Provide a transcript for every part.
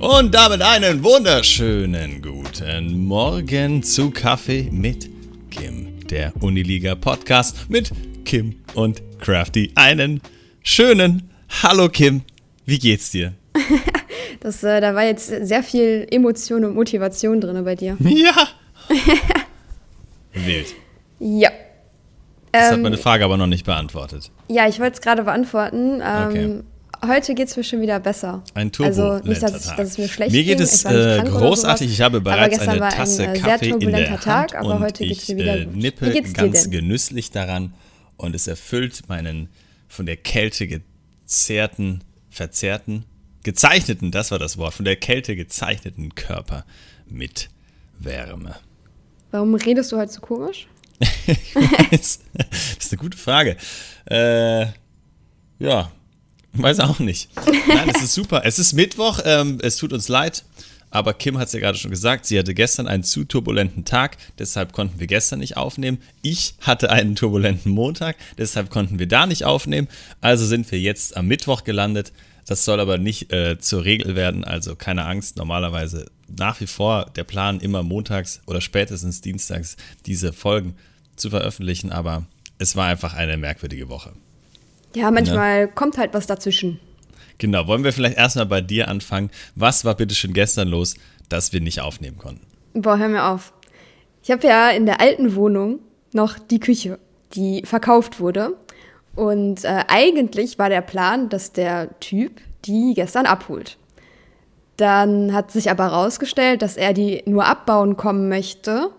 Und damit einen wunderschönen guten Morgen zu Kaffee mit Kim, der Uniliga Podcast mit Kim und Crafty. Einen schönen Hallo Kim, wie geht's dir? Das, äh, da war jetzt sehr viel Emotion und Motivation drin bei dir. Ja. Wild. Ja. Das Ähm, hat meine Frage aber noch nicht beantwortet. Ja, ich wollte es gerade beantworten. Ähm, Okay. Heute geht es mir schon wieder besser. Ein Also nicht, dass, Tag. dass es mir schlecht Mir geht es ich äh, großartig. sowas. Ich habe bereits eine Tasse ein äh, Kaffee sehr in der Hand Tag, aber und heute geht es ich mir wieder äh, nippe ganz genüsslich daran und es erfüllt meinen von der Kälte gezerrten, verzerrten, gezeichneten, das war das Wort, von der Kälte gezeichneten Körper mit Wärme. Warum redest du heute so komisch? Ich weiß, das ist eine gute Frage. Äh, ja, weiß auch nicht. Nein, es ist super. Es ist Mittwoch, ähm, es tut uns leid, aber Kim hat es ja gerade schon gesagt, sie hatte gestern einen zu turbulenten Tag, deshalb konnten wir gestern nicht aufnehmen. Ich hatte einen turbulenten Montag, deshalb konnten wir da nicht aufnehmen. Also sind wir jetzt am Mittwoch gelandet. Das soll aber nicht äh, zur Regel werden, also keine Angst. Normalerweise nach wie vor der Plan, immer montags oder spätestens dienstags diese Folgen zu veröffentlichen, aber es war einfach eine merkwürdige Woche. Ja, manchmal kommt halt was dazwischen. Genau, wollen wir vielleicht erstmal bei dir anfangen. Was war bitte schon gestern los, dass wir nicht aufnehmen konnten? Boah, hör mir auf. Ich habe ja in der alten Wohnung noch die Küche, die verkauft wurde. Und äh, eigentlich war der Plan, dass der Typ die gestern abholt. Dann hat sich aber herausgestellt, dass er die nur abbauen kommen möchte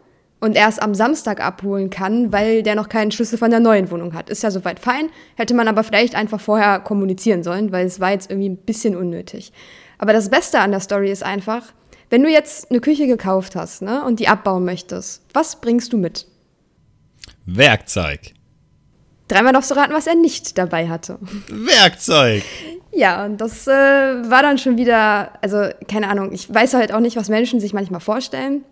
und erst am Samstag abholen kann, weil der noch keinen Schlüssel von der neuen Wohnung hat. Ist ja soweit fein, hätte man aber vielleicht einfach vorher kommunizieren sollen, weil es war jetzt irgendwie ein bisschen unnötig. Aber das Beste an der Story ist einfach, wenn du jetzt eine Küche gekauft hast ne, und die abbauen möchtest, was bringst du mit? Werkzeug. Dreimal darfst du raten, was er nicht dabei hatte. Werkzeug. Ja, und das äh, war dann schon wieder, also keine Ahnung, ich weiß halt auch nicht, was Menschen sich manchmal vorstellen.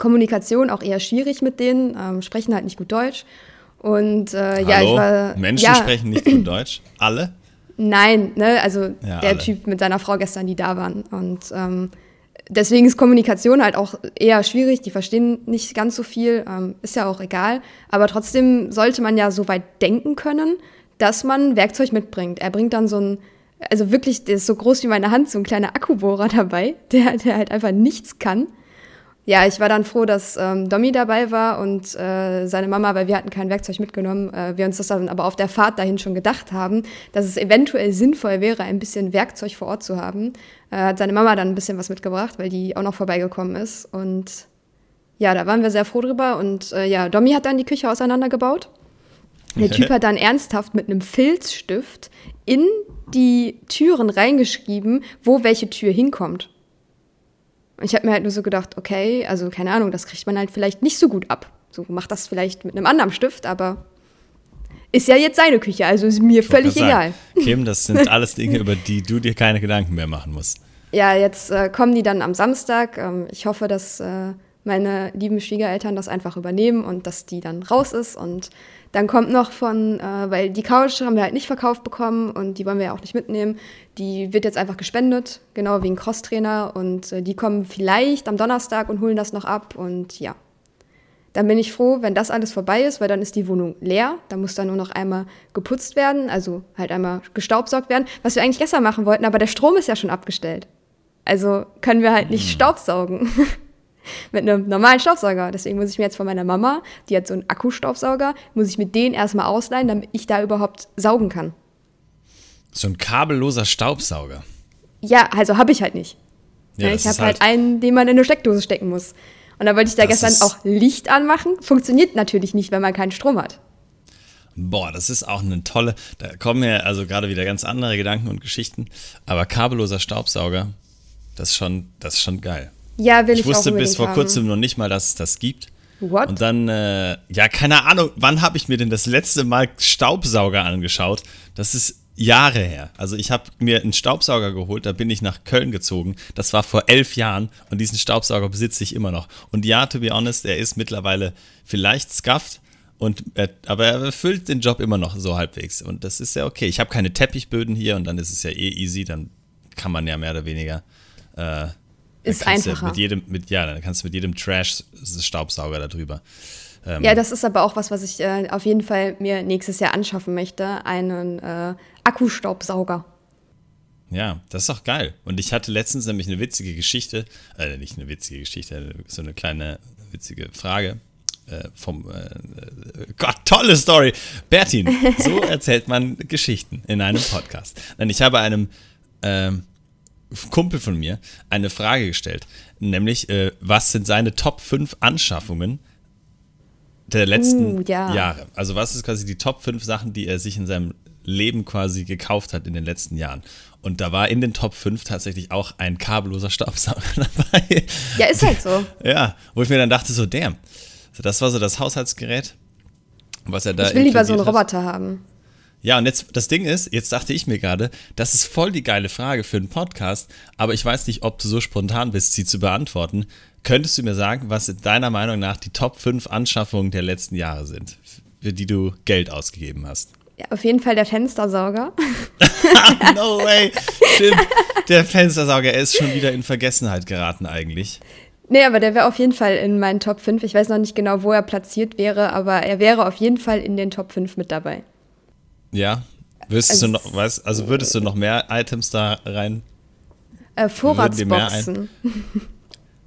Kommunikation auch eher schwierig mit denen, ähm, sprechen halt nicht gut Deutsch. Und äh, ja, Hallo? ich war. Menschen ja, sprechen nicht gut Deutsch. Alle? Nein, ne, also Ja, der alle. Typ mit seiner Frau gestern, die da waren. Und ähm, deswegen ist Kommunikation halt auch eher schwierig. Die verstehen nicht ganz so viel, ähm, ist ja auch egal. Aber trotzdem sollte man ja so weit denken können, dass man Werkzeug mitbringt. Er bringt dann so ein, also wirklich, der ist so groß wie meine Hand, so ein kleiner Akkubohrer dabei, der, der halt einfach nichts kann. Ja, ich war dann froh, dass ähm, Domi dabei war und äh, seine Mama, weil wir hatten kein Werkzeug mitgenommen. Äh, wir uns das dann aber auf der Fahrt dahin schon gedacht haben, dass es eventuell sinnvoll wäre, ein bisschen Werkzeug vor Ort zu haben. Äh, hat seine Mama dann ein bisschen was mitgebracht, weil die auch noch vorbeigekommen ist. Und ja, da waren wir sehr froh drüber. Und äh, ja, Domi hat dann die Küche auseinandergebaut. Der Typ hat dann ernsthaft mit einem Filzstift in die Türen reingeschrieben, wo welche Tür hinkommt. Und ich habe mir halt nur so gedacht, okay, also keine Ahnung, das kriegt man halt vielleicht nicht so gut ab. So macht das vielleicht mit einem anderen Stift, aber ist ja jetzt seine Küche, also ist mir völlig Ich egal. sagen, Kim, das sind alles Dinge, über die du dir keine Gedanken mehr machen musst. Ja, jetzt äh, kommen die dann am Samstag. Ähm, ich hoffe, dass äh, meine lieben Schwiegereltern das einfach übernehmen und dass die dann raus ist. Und dann kommt noch von, äh, weil die Couch haben wir halt nicht verkauft bekommen und die wollen wir ja auch nicht mitnehmen. Die wird jetzt einfach gespendet, genau wegen Crosstrainer. Und äh, die kommen vielleicht am Donnerstag und holen das noch ab. Und ja, dann bin ich froh, wenn das alles vorbei ist, weil dann ist die Wohnung leer. Da muss dann nur noch einmal geputzt werden, also halt einmal gestaubsaugt werden, was wir eigentlich gestern machen wollten, aber der Strom ist ja schon abgestellt. Also können wir halt nicht Staubsaugen. mit einem normalen Staubsauger. Deswegen muss ich mir jetzt von meiner Mama, die hat so einen Akkustaubsauger, muss ich mit denen erstmal ausleihen, damit ich da überhaupt saugen kann. So ein kabelloser Staubsauger. Ja, also habe ich halt nicht. Ja, ich habe halt halt- einen, den man in eine Steckdose stecken muss. Und da wollte ich da gestern auch Licht anmachen. Funktioniert natürlich nicht, wenn man keinen Strom hat. Boah, das ist auch eine tolle, da kommen ja also gerade wieder ganz andere Gedanken und Geschichten, aber kabelloser Staubsauger, das ist schon, das ist schon geil. Ja, will ich, Ich wusste bis vor haben. kurzem noch nicht mal, dass es das gibt. What? Und dann, äh, ja, keine Ahnung, wann habe ich mir denn das letzte Mal Staubsauger angeschaut? Das ist Jahre her. Also ich habe mir einen Staubsauger geholt, da bin ich nach Köln gezogen. Das war vor elf Jahren und diesen Staubsauger besitze ich immer noch. Und ja, to be honest, er ist mittlerweile vielleicht scuffed, und er, aber er erfüllt den Job immer noch so halbwegs. Und das ist ja okay. Ich habe keine Teppichböden hier und dann ist es ja eh easy. Dann kann man ja mehr oder weniger Äh, ist einfacher. Mit jedem, mit, ja, dann kannst du mit jedem Trash-Staubsauger darüber. Ähm, ja, das ist aber auch was, was ich äh, auf jeden Fall mir nächstes Jahr anschaffen möchte. Einen äh, Akkustaubsauger. Ja, das ist auch geil. Und ich hatte letztens nämlich eine witzige Geschichte, äh, nicht eine witzige Geschichte, so eine kleine witzige Frage äh, vom äh, Gott, tolle Story. Bertin, so erzählt man Geschichten in einem Podcast. Denn ich habe einem ähm, Kumpel von mir eine Frage gestellt, nämlich, äh, was sind seine Top 5 Anschaffungen der letzten uh, ja. Jahre? Also, was ist quasi die Top 5 Sachen, die er sich in seinem Leben quasi gekauft hat in den letzten Jahren? Und da war in den Top 5 tatsächlich auch ein kabelloser Staubsauger dabei. Ja, ist halt so. Ja, wo ich mir dann dachte, so, damn. Das war so das Haushaltsgerät, was er da. Ich will lieber so einen Roboter haben. Ja, und jetzt, das Ding ist, jetzt dachte ich mir gerade, das ist voll die geile Frage für einen Podcast, aber ich weiß nicht, ob du so spontan bist, sie zu beantworten. Könntest du mir sagen, was deiner Meinung nach die Top 5 Anschaffungen der letzten Jahre sind, für die du Geld ausgegeben hast? Ja, auf jeden Fall der Fenstersauger. no way. Stimmt. Der Fenstersauger, er ist schon wieder in Vergessenheit geraten eigentlich. Nee, aber der wäre auf jeden Fall in meinen Top 5. Ich weiß noch nicht genau, wo er platziert wäre, aber er wäre auf jeden Fall in den Top 5 mit dabei. Ja. Würdest also, du noch, weißt, also würdest du noch mehr Items da rein? Äh, Vorratsboxen.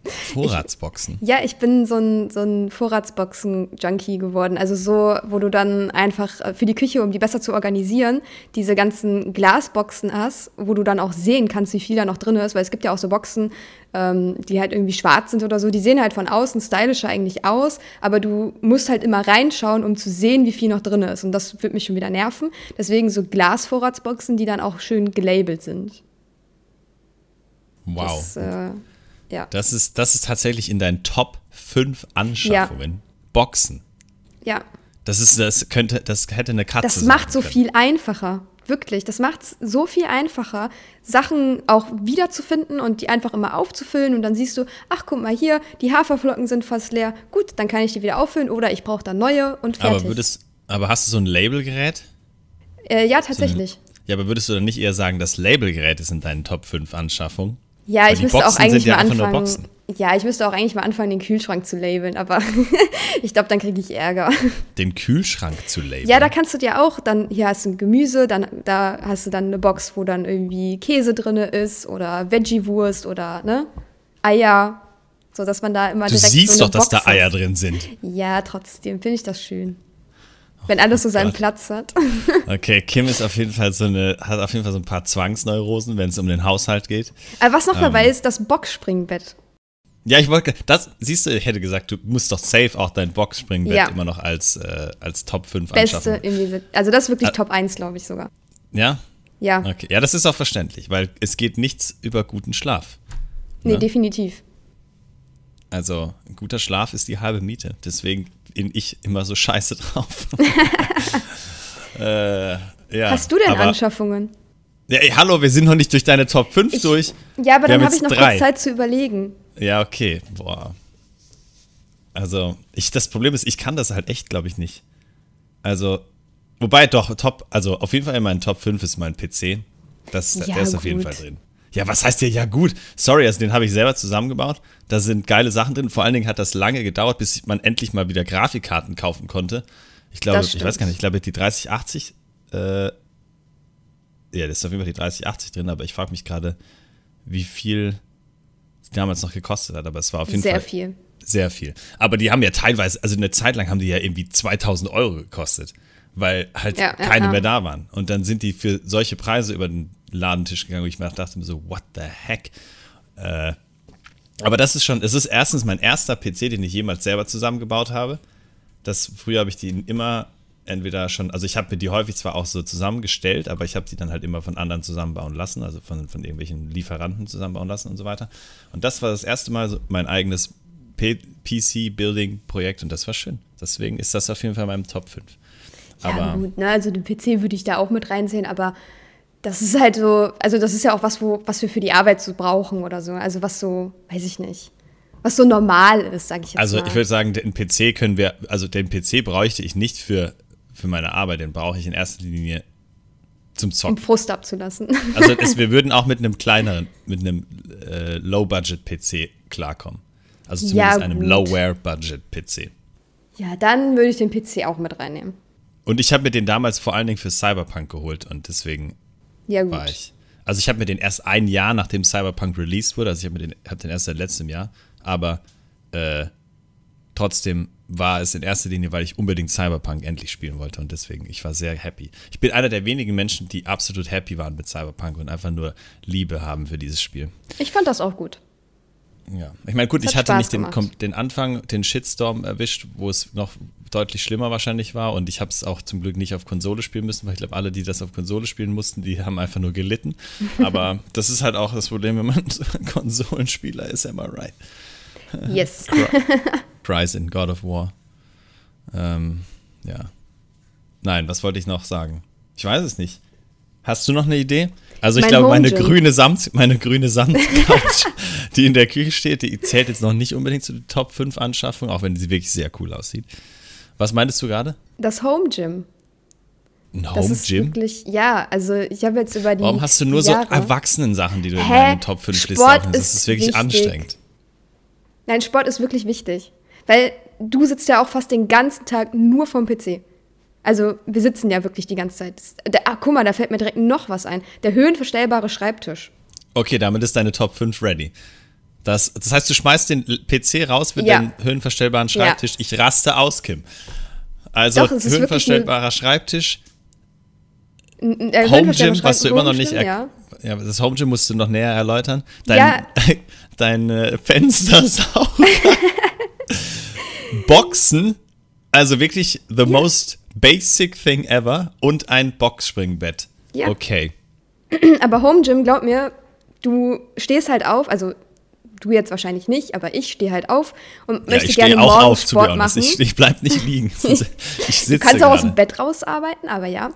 Vorratsboxen. Ich, ja, ich bin so ein, so ein Vorratsboxen-Junkie geworden. Also so, wo du dann einfach äh, für die Küche, um die besser zu organisieren, diese ganzen Glasboxen hast, wo du dann auch sehen kannst, wie viel da noch drin ist. Weil es gibt ja auch so Boxen, ähm, die halt irgendwie schwarz sind oder so. Die sehen halt von außen stylischer eigentlich aus, aber du musst halt immer reinschauen, um zu sehen, wie viel noch drin ist. Und das wird mich schon wieder nerven. Deswegen so Glasvorratsboxen, die dann auch schön gelabelt sind. Wow. Das, äh, ja. Das ist, das ist tatsächlich in deinen Top 5 Anschaffungen. Ja. Boxen. Ja. Das ist, das könnte, das hätte eine Katze. Das macht so können. viel einfacher. Wirklich. Das macht es so viel einfacher, Sachen auch wiederzufinden und die einfach immer aufzufüllen. Und dann siehst du, ach, guck mal hier, die Haferflocken sind fast leer. Gut, dann kann ich die wieder auffüllen oder ich brauche dann neue und fertig. Aber, würdest, aber hast du so ein Labelgerät? Äh, ja, tatsächlich. So ein, ja, aber würdest du dann nicht eher sagen, dass Labelgeräte sind deine Top 5 Anschaffungen? Ja, ich müsste auch eigentlich mal anfangen. Ja, ich müsste auch eigentlich mal anfangen, den Kühlschrank zu labeln, aber ich glaube, dann kriege ich Ärger. Den Kühlschrank zu labeln? Ja, da kannst du dir auch, dann hier hast du ein Gemüse, dann da hast du dann eine Box, wo dann irgendwie Käse drin ist oder Veggie-Wurst oder ne, Eier, so dass man da immer du direkt siehst so doch, dass da Eier drin sind. Ja, trotzdem finde ich das schön. Wenn alles so seinen Gott. Platz hat. Okay, Kim ist auf jeden Fall so eine, hat auf jeden Fall so ein paar Zwangsneurosen, wenn es um den Haushalt geht. Aber was noch ähm, dabei ist, das Boxspringbett. Ja, ich wollte, das, siehst du, ich hätte gesagt, du musst doch safe auch dein Boxspringbett ja. immer noch als, äh, als Top 5 Beste anschaffen. Beste also das ist wirklich ah. Top 1, glaube ich sogar. Ja? Ja. Okay, ja, das ist auch verständlich, weil es geht nichts über guten Schlaf. Nee, ne? definitiv. Also, guter Schlaf ist die halbe Miete. Deswegen bin ich immer so scheiße drauf. äh, ja, Hast du denn aber, Anschaffungen? Ja, ey, hallo, wir sind noch nicht durch deine Top 5 ich, durch. Ja, aber wir dann habe ich noch drei. kurz Zeit zu überlegen. Ja, okay. Boah. Also, ich, das Problem ist, ich kann das halt echt, glaube ich, nicht. Also, wobei doch, Top, also auf jeden Fall in meinen Top 5 ist mein PC. Das, ja, der ist gut. auf jeden Fall drin. Ja, was heißt hier? Ja, gut. Sorry, also den habe ich selber zusammengebaut. Da sind geile Sachen drin. Vor allen Dingen hat das lange gedauert, bis man endlich mal wieder Grafikkarten kaufen konnte. Ich glaube, ich weiß gar nicht, ich glaube, die 3080, äh, ja, das ist auf jeden Fall die 3080 drin, aber ich frage mich gerade, wie viel es damals noch gekostet hat. Aber es war auf jeden sehr Fall. Sehr viel. Sehr viel. Aber die haben ja teilweise, also eine Zeit lang haben die ja irgendwie 2000 Euro gekostet, weil halt ja, keine ja. mehr da waren. Und dann sind die für solche Preise über den Ladentisch gegangen, wo ich mir dachte mir so, what the heck? Äh, aber das ist schon, es ist erstens mein erster PC, den ich jemals selber zusammengebaut habe. Das, früher habe ich die immer entweder schon, also ich habe mir die häufig zwar auch so zusammengestellt, aber ich habe die dann halt immer von anderen zusammenbauen lassen, also von, von irgendwelchen Lieferanten zusammenbauen lassen und so weiter. Und das war das erste Mal so mein eigenes PC-Building-Projekt und das war schön. Deswegen ist das auf jeden Fall in meinem Top 5. Aber ja, gut, ne? also den PC würde ich da auch mit reinsehen, aber das ist halt so, also das ist ja auch was, wo, was wir für die Arbeit so brauchen oder so. Also was so, weiß ich nicht, was so normal ist, sage ich jetzt also, mal. Also ich würde sagen, den PC können wir, also den PC bräuchte ich nicht für, für meine Arbeit, den brauche ich in erster Linie zum um Zocken. Frust abzulassen. Also es, wir würden auch mit einem kleineren, mit einem äh, Low-Budget-PC klarkommen. Also Ja, zumindest einem gut. Low-Wear-Budget-PC. ja, dann würde ich den PC auch mit reinnehmen. Und ich habe mir den damals vor allen Dingen für Cyberpunk geholt und deswegen Ja, gut. ich. Also ich habe mir den erst ein Jahr nachdem Cyberpunk released wurde, also ich habe mir den, hab den erst seit letztem Jahr, aber äh, trotzdem war es in erster Linie, weil ich unbedingt Cyberpunk endlich spielen wollte und deswegen, ich war sehr happy. Ich bin einer der wenigen Menschen, die absolut happy waren mit Cyberpunk und einfach nur Liebe haben für dieses Spiel. Ich fand das auch gut. Ja, ich meine, gut, ich hatte Spaß nicht den, gemacht. den Anfang, den Shitstorm erwischt, wo es noch deutlich schlimmer wahrscheinlich war und ich habe es auch zum Glück nicht auf Konsole spielen müssen, weil ich glaube, alle, die das auf Konsole spielen mussten, die haben einfach nur gelitten. Aber das ist halt auch das Problem, wenn man Konsolenspieler ist, am I right? Yes. Cries in God of War. Ähm, ja. Nein, was wollte ich noch sagen? Ich weiß es nicht. Hast du noch eine Idee? Also ich Mein glaube, meine grüne Samt, meine grüne Samtcouch, die in der Küche steht, die zählt jetzt noch nicht unbedingt zu den Top 5 Anschaffungen, auch wenn sie wirklich sehr cool aussieht. Was meintest du gerade? Das Home Gym. Ein Das Home ist Gym? wirklich, ja, also ich habe jetzt über die. Warum hast du nur die so Jahre, Erwachsenen-Sachen, die du in Hä? deinen Top 5 Liste aufnimmst? Das ist ist wirklich wichtig. anstrengend. Nein, Sport ist wirklich wichtig. Weil du sitzt ja auch fast den ganzen Tag nur vom PC. Also wir sitzen ja wirklich die ganze Zeit. Der, ah, guck mal, da fällt mir direkt noch was ein. Der höhenverstellbare Schreibtisch. Okay, damit ist deine Top 5 ready. Das, das heißt, du schmeißt den PC raus mit Ja. dem höhenverstellbaren Ja. Schreibtisch. Ich raste aus, Kim. Also Doch, höhenverstellbarer Schreibtisch, N- äh, Home Gym, was du immer noch nicht ja. ja, das Home Gym musst du noch näher erläutern. Dein, Ja. dein äh, Fenstersauger. Boxen, also wirklich the most basic thing ever und ein Boxspringbett. Ja. Okay. Aber Home Gym, glaub mir, du stehst halt auf, also du jetzt wahrscheinlich nicht, aber ich stehe halt auf und Ja, möchte ich gerne auch morgens auf, Sport machen. Ich, ich bleib nicht liegen. Ich sitze Du kannst auch aus dem gerade. Bett rausarbeiten, aber ja.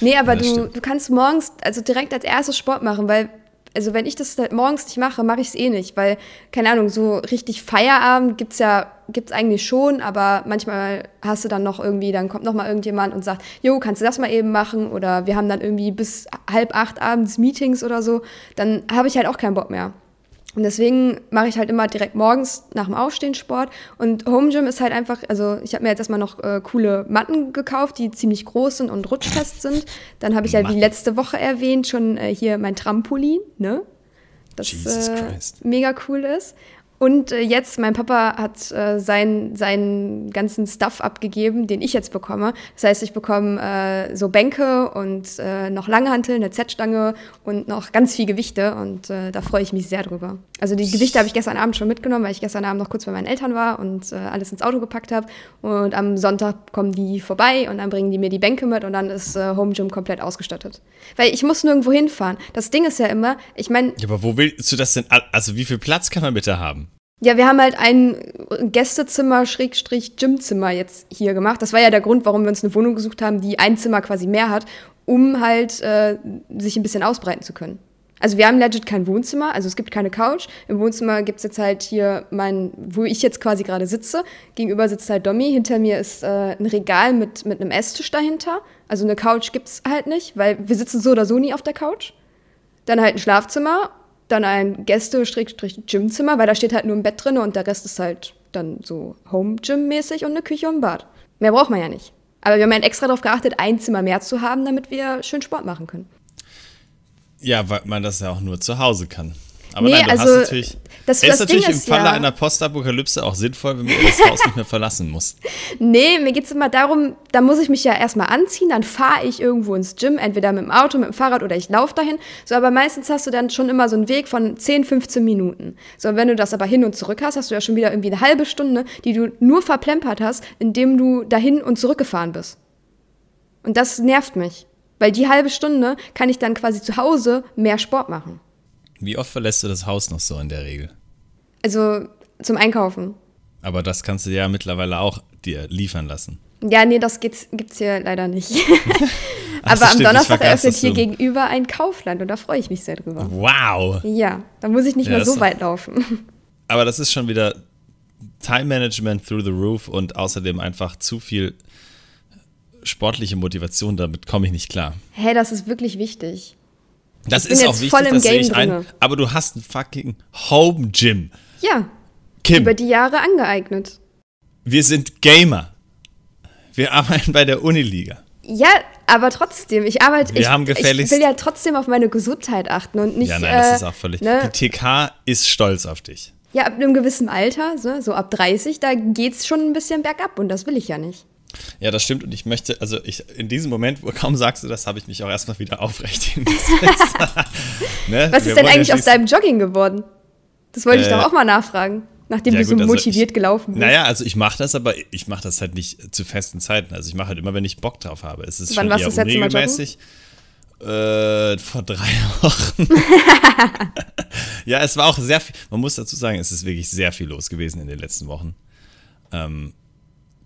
Nee, aber Ja, du, stimmt. du kannst morgens, also direkt als erstes Sport machen, weil, also wenn ich das halt morgens nicht mache, mache ich es eh nicht, weil, keine Ahnung, so richtig Feierabend gibt's ja, gibt's eigentlich schon, aber manchmal hast du dann noch irgendwie, dann kommt noch mal irgendjemand und sagt, jo, kannst du das mal eben machen? Oder wir haben dann irgendwie bis halb acht abends Meetings oder so, dann habe ich halt auch keinen Bock mehr. Und deswegen mache ich halt immer direkt morgens nach dem Aufstehen Sport. Und Home Gym ist halt einfach, also ich habe mir jetzt erstmal noch äh, coole Matten gekauft, die ziemlich groß sind und rutschfest sind. Dann habe ich ja wie Matten. letzte Woche erwähnt schon äh, hier mein Trampolin, ne? Das äh, mega cool ist. Und äh, jetzt, mein Papa hat äh, seinen, seinen ganzen Stuff abgegeben, den ich jetzt bekomme. Das heißt, ich bekomme äh, so Bänke und äh, noch Langhantel, eine Z-Stange und noch ganz viel Gewichte. Und äh, da freue ich mich sehr drüber. Also die Gewichte habe ich gestern Abend schon mitgenommen, weil ich gestern Abend noch kurz bei meinen Eltern war und äh, alles ins Auto gepackt habe. Und am Sonntag kommen die vorbei und dann bringen die mir die Bänke mit und dann ist Home Gym komplett ausgestattet. Weil ich muss nirgendwo hinfahren. Das Ding ist ja immer, ich meine, Ja, aber wo willst du das denn? Also, wie viel Platz kann man bitte haben? Ja, wir haben halt ein Gästezimmer, Schrägstrich, Gymzimmer jetzt hier gemacht. Das war ja der Grund, warum wir uns eine Wohnung gesucht haben, die ein Zimmer quasi mehr hat, um halt äh, sich ein bisschen ausbreiten zu können. Also wir haben legit kein Wohnzimmer, also es gibt keine Couch. Im Wohnzimmer gibt es jetzt halt hier mein, wo ich jetzt quasi gerade sitze. Gegenüber sitzt halt Domi, hinter mir ist äh, ein Regal mit, mit einem Esstisch dahinter. Also eine Couch gibt es halt nicht, weil wir sitzen so oder so nie auf der Couch. Dann halt ein Schlafzimmer, dann ein Gäste-Gymzimmer, weil da steht halt nur ein Bett drin und der Rest ist halt dann so Home-Gym-mäßig und eine Küche und ein Bad. Mehr braucht man ja nicht. Aber wir haben halt extra darauf geachtet, ein Zimmer mehr zu haben, damit wir schön Sport machen können. Ja, weil man das ja auch nur zu Hause kann. Aber Nee, nein, du also, hast natürlich. Das- ist das Ding natürlich im ist Falle ja- einer Postapokalypse auch sinnvoll, wenn man das Haus nicht mehr verlassen muss. Nee, mir geht es immer darum, da muss ich mich ja erstmal anziehen, dann fahre ich irgendwo ins Gym, entweder mit dem Auto, mit dem Fahrrad oder ich laufe dahin. So, aber meistens hast du dann schon immer so einen Weg von 10, 15 Minuten. So, und wenn du das aber hin und zurück hast, hast du ja schon wieder irgendwie eine halbe Stunde, die du nur verplempert hast, indem du dahin und zurückgefahren bist. Und das nervt mich. Weil die halbe Stunde kann ich dann quasi zu Hause mehr Sport machen. Wie oft verlässt du das Haus noch so in der Regel? Also zum Einkaufen. Aber das kannst du ja mittlerweile auch dir liefern lassen. Ja, nee, das geht's, gibt's hier leider nicht. Ach, Aber am Donnerstag eröffnet hier gegenüber ein Kaufland und da freue ich mich sehr drüber. Wow! Ja, da muss ich nicht Ja, mehr so weit laufen. Aber das ist schon wieder Time Management through the roof und außerdem einfach zu viel sportliche Motivation, damit komme ich nicht klar. Hä, hey, das ist wirklich wichtig. Das ist auch wichtig, das sehe ich ein. Aber du hast ein fucking Home Gym. Ja. Kim. Über die Jahre angeeignet. Wir sind Gamer. Wir arbeiten bei der Uniliga. Ja, aber trotzdem, ich arbeite. Wir ich, haben gefälligst. Ich will ja trotzdem auf meine Gesundheit achten und nicht. Ja, nein, das äh, ist auch völlig. Ne? Die TK ist stolz auf dich. Ja, ab einem gewissen Alter, so, so ab 30, da geht es schon ein bisschen bergab und das will ich ja nicht. Ja, das stimmt. Und ich möchte, also ich, in diesem Moment, wo kaum sagst du das, habe ich mich auch erstmal wieder aufrecht hingesetzt. ne? Was ist denn eigentlich aus deinem Jogging geworden? Das wollte äh, ich doch auch mal nachfragen, nachdem ja, du so gut, motiviert also ich, gelaufen bist. Naja, also ich mache das, aber ich mache das halt nicht zu festen Zeiten. Also ich mache halt immer, wenn ich Bock drauf habe. Es ist Wann schon eher unregelmäßig. Äh, vor drei Wochen. ja, es war auch sehr viel. Man muss dazu sagen, es ist wirklich sehr viel los gewesen in den letzten Wochen. Ähm,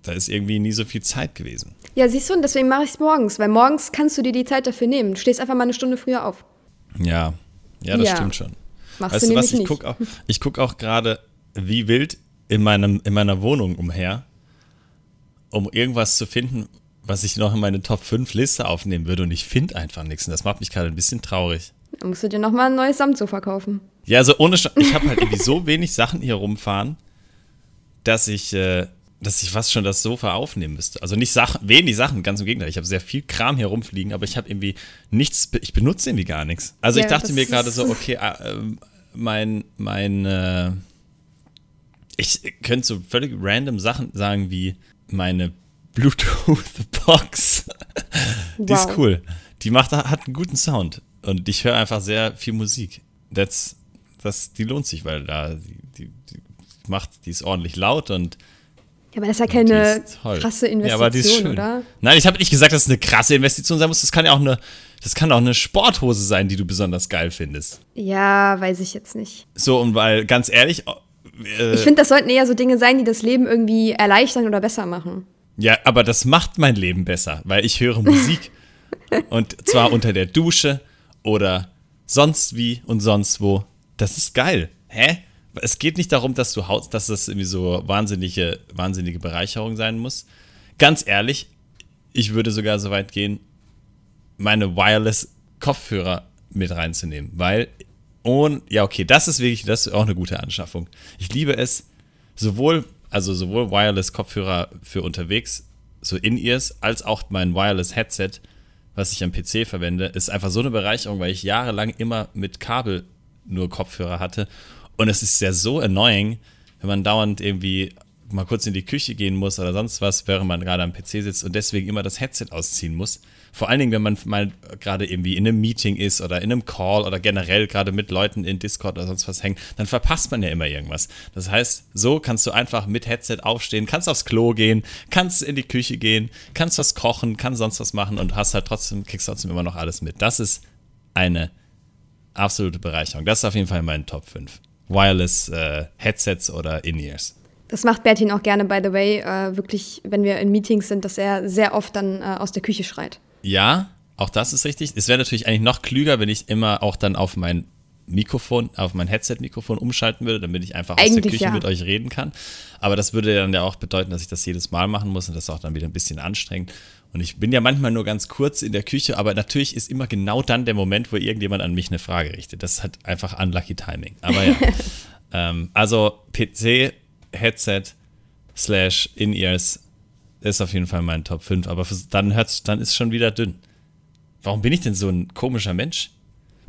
da ist irgendwie nie so viel Zeit gewesen. Ja, siehst du, und deswegen mache ich es morgens, weil morgens kannst du dir die Zeit dafür nehmen. Du stehst einfach mal eine Stunde früher auf. Ja, ja, das ja. stimmt schon. Machst weißt du, was, ich gucke auch, guck auch gerade wie wild in, meinem, in meiner Wohnung umher, um irgendwas zu finden, was ich noch in meine Top 5 Liste aufnehmen würde und ich finde einfach nichts. Und das macht mich gerade ein bisschen traurig. Dann musst du dir nochmal ein neues Samtsofa kaufen. Ja, also ohne Sch ich habe halt irgendwie so wenig Sachen hier rumfahren, dass ich, äh, dass ich fast schon das Sofa aufnehmen müsste. Also nicht Sachen, wenig Sachen, ganz im Gegenteil. Ich habe sehr viel Kram hier rumfliegen, aber ich habe irgendwie nichts, ich benutze irgendwie gar nichts. Also ja, ich dachte mir gerade so, okay, äh, mein, mein, äh, ich könnte so völlig random Sachen sagen wie meine Bluetooth-Box. Die wow. ist cool. Die macht, hat einen guten Sound. Und ich höre einfach sehr viel Musik. That's, das, die lohnt sich, weil da die, die, die macht, die ist ordentlich laut und ja, aber das ist ja keine krasse Investition, ja, ist oder? Nein, ich habe nicht gesagt, dass es eine krasse Investition sein muss. Das kann ja auch eine, das kann auch eine Sporthose sein, die du besonders geil findest. Ja, weiß ich jetzt nicht. So, und weil, ganz ehrlich. Äh, ich finde, das sollten eher so Dinge sein, die das Leben irgendwie erleichtern oder besser machen. Ja, aber das macht mein Leben besser, weil ich höre Musik. und zwar unter der Dusche oder sonst wie und sonst wo. Das ist geil. Hä? Es geht nicht darum, dass du haust, dass das irgendwie so wahnsinnige, wahnsinnige Bereicherung sein muss. Ganz ehrlich, ich würde sogar so weit gehen, meine Wireless-Kopfhörer mit reinzunehmen, weil und ja, okay, das ist wirklich, das ist auch eine gute Anschaffung. Ich liebe es, sowohl also sowohl Wireless-Kopfhörer für unterwegs, so In-Ears, als auch mein Wireless-Headset, was ich am PC verwende, ist einfach so eine Bereicherung, weil ich jahrelang immer mit Kabel nur Kopfhörer hatte. Und es ist ja so annoying, wenn man dauernd irgendwie mal kurz in die Küche gehen muss oder sonst was, während man gerade am PC sitzt und deswegen immer das Headset ausziehen muss. Vor allen Dingen, wenn man mal gerade irgendwie in einem Meeting ist oder in einem Call oder generell gerade mit Leuten in Discord oder sonst was hängt, dann verpasst man ja immer irgendwas. Das heißt, so kannst du einfach mit Headset aufstehen, kannst aufs Klo gehen, kannst in die Küche gehen, kannst was kochen, kannst sonst was machen und hast halt trotzdem, kriegst trotzdem immer noch alles mit. Das ist eine absolute Bereicherung. Das ist auf jeden Fall mein Top 5. Wireless äh, Headsets oder In-Ears. Das macht Bertin auch gerne, by the way, äh, wirklich, wenn wir in Meetings sind, dass er sehr oft dann äh, aus der Küche schreit. Ja, auch das ist richtig. Es wäre natürlich eigentlich noch klüger, wenn ich immer auch dann auf mein Mikrofon, auf mein Headset-Mikrofon umschalten würde, damit ich einfach Eigentlich aus der Küche ja. mit euch reden kann. Aber das würde dann ja auch bedeuten, dass ich das jedes Mal machen muss und das ist auch dann wieder ein bisschen anstrengend. Und ich bin ja manchmal nur ganz kurz in der Küche, aber natürlich ist immer genau dann der Moment, wo irgendjemand an mich eine Frage richtet. Das halt einfach unlucky Timing. Aber ja. ähm, also PC, Headset, slash In-Ears ist auf jeden Fall mein Top 5, aber dann hört's, dann ist schon wieder dünn. Warum bin ich denn so ein komischer Mensch?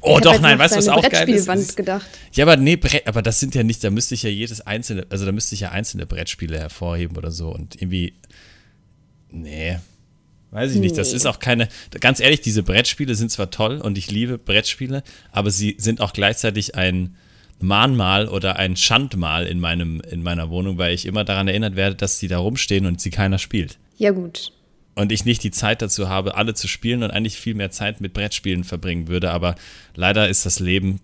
Oh ich doch, nein, weißt du, was auch geil ist? gedacht. Ja, aber nee, aber das sind ja nicht, da müsste ich ja jedes einzelne, also da müsste ich ja einzelne Brettspiele hervorheben oder so und irgendwie, nee, weiß ich nicht, das ist auch keine, ganz ehrlich, diese Brettspiele sind zwar toll und ich liebe Brettspiele, aber sie sind auch gleichzeitig ein, Mahnmal oder ein Schandmal in, meinem, in meiner Wohnung, weil ich immer daran erinnert werde, dass sie da rumstehen und sie keiner spielt. Ja, gut. Und ich nicht die Zeit dazu habe, alle zu spielen und eigentlich viel mehr Zeit mit Brettspielen verbringen würde, aber leider ist das Leben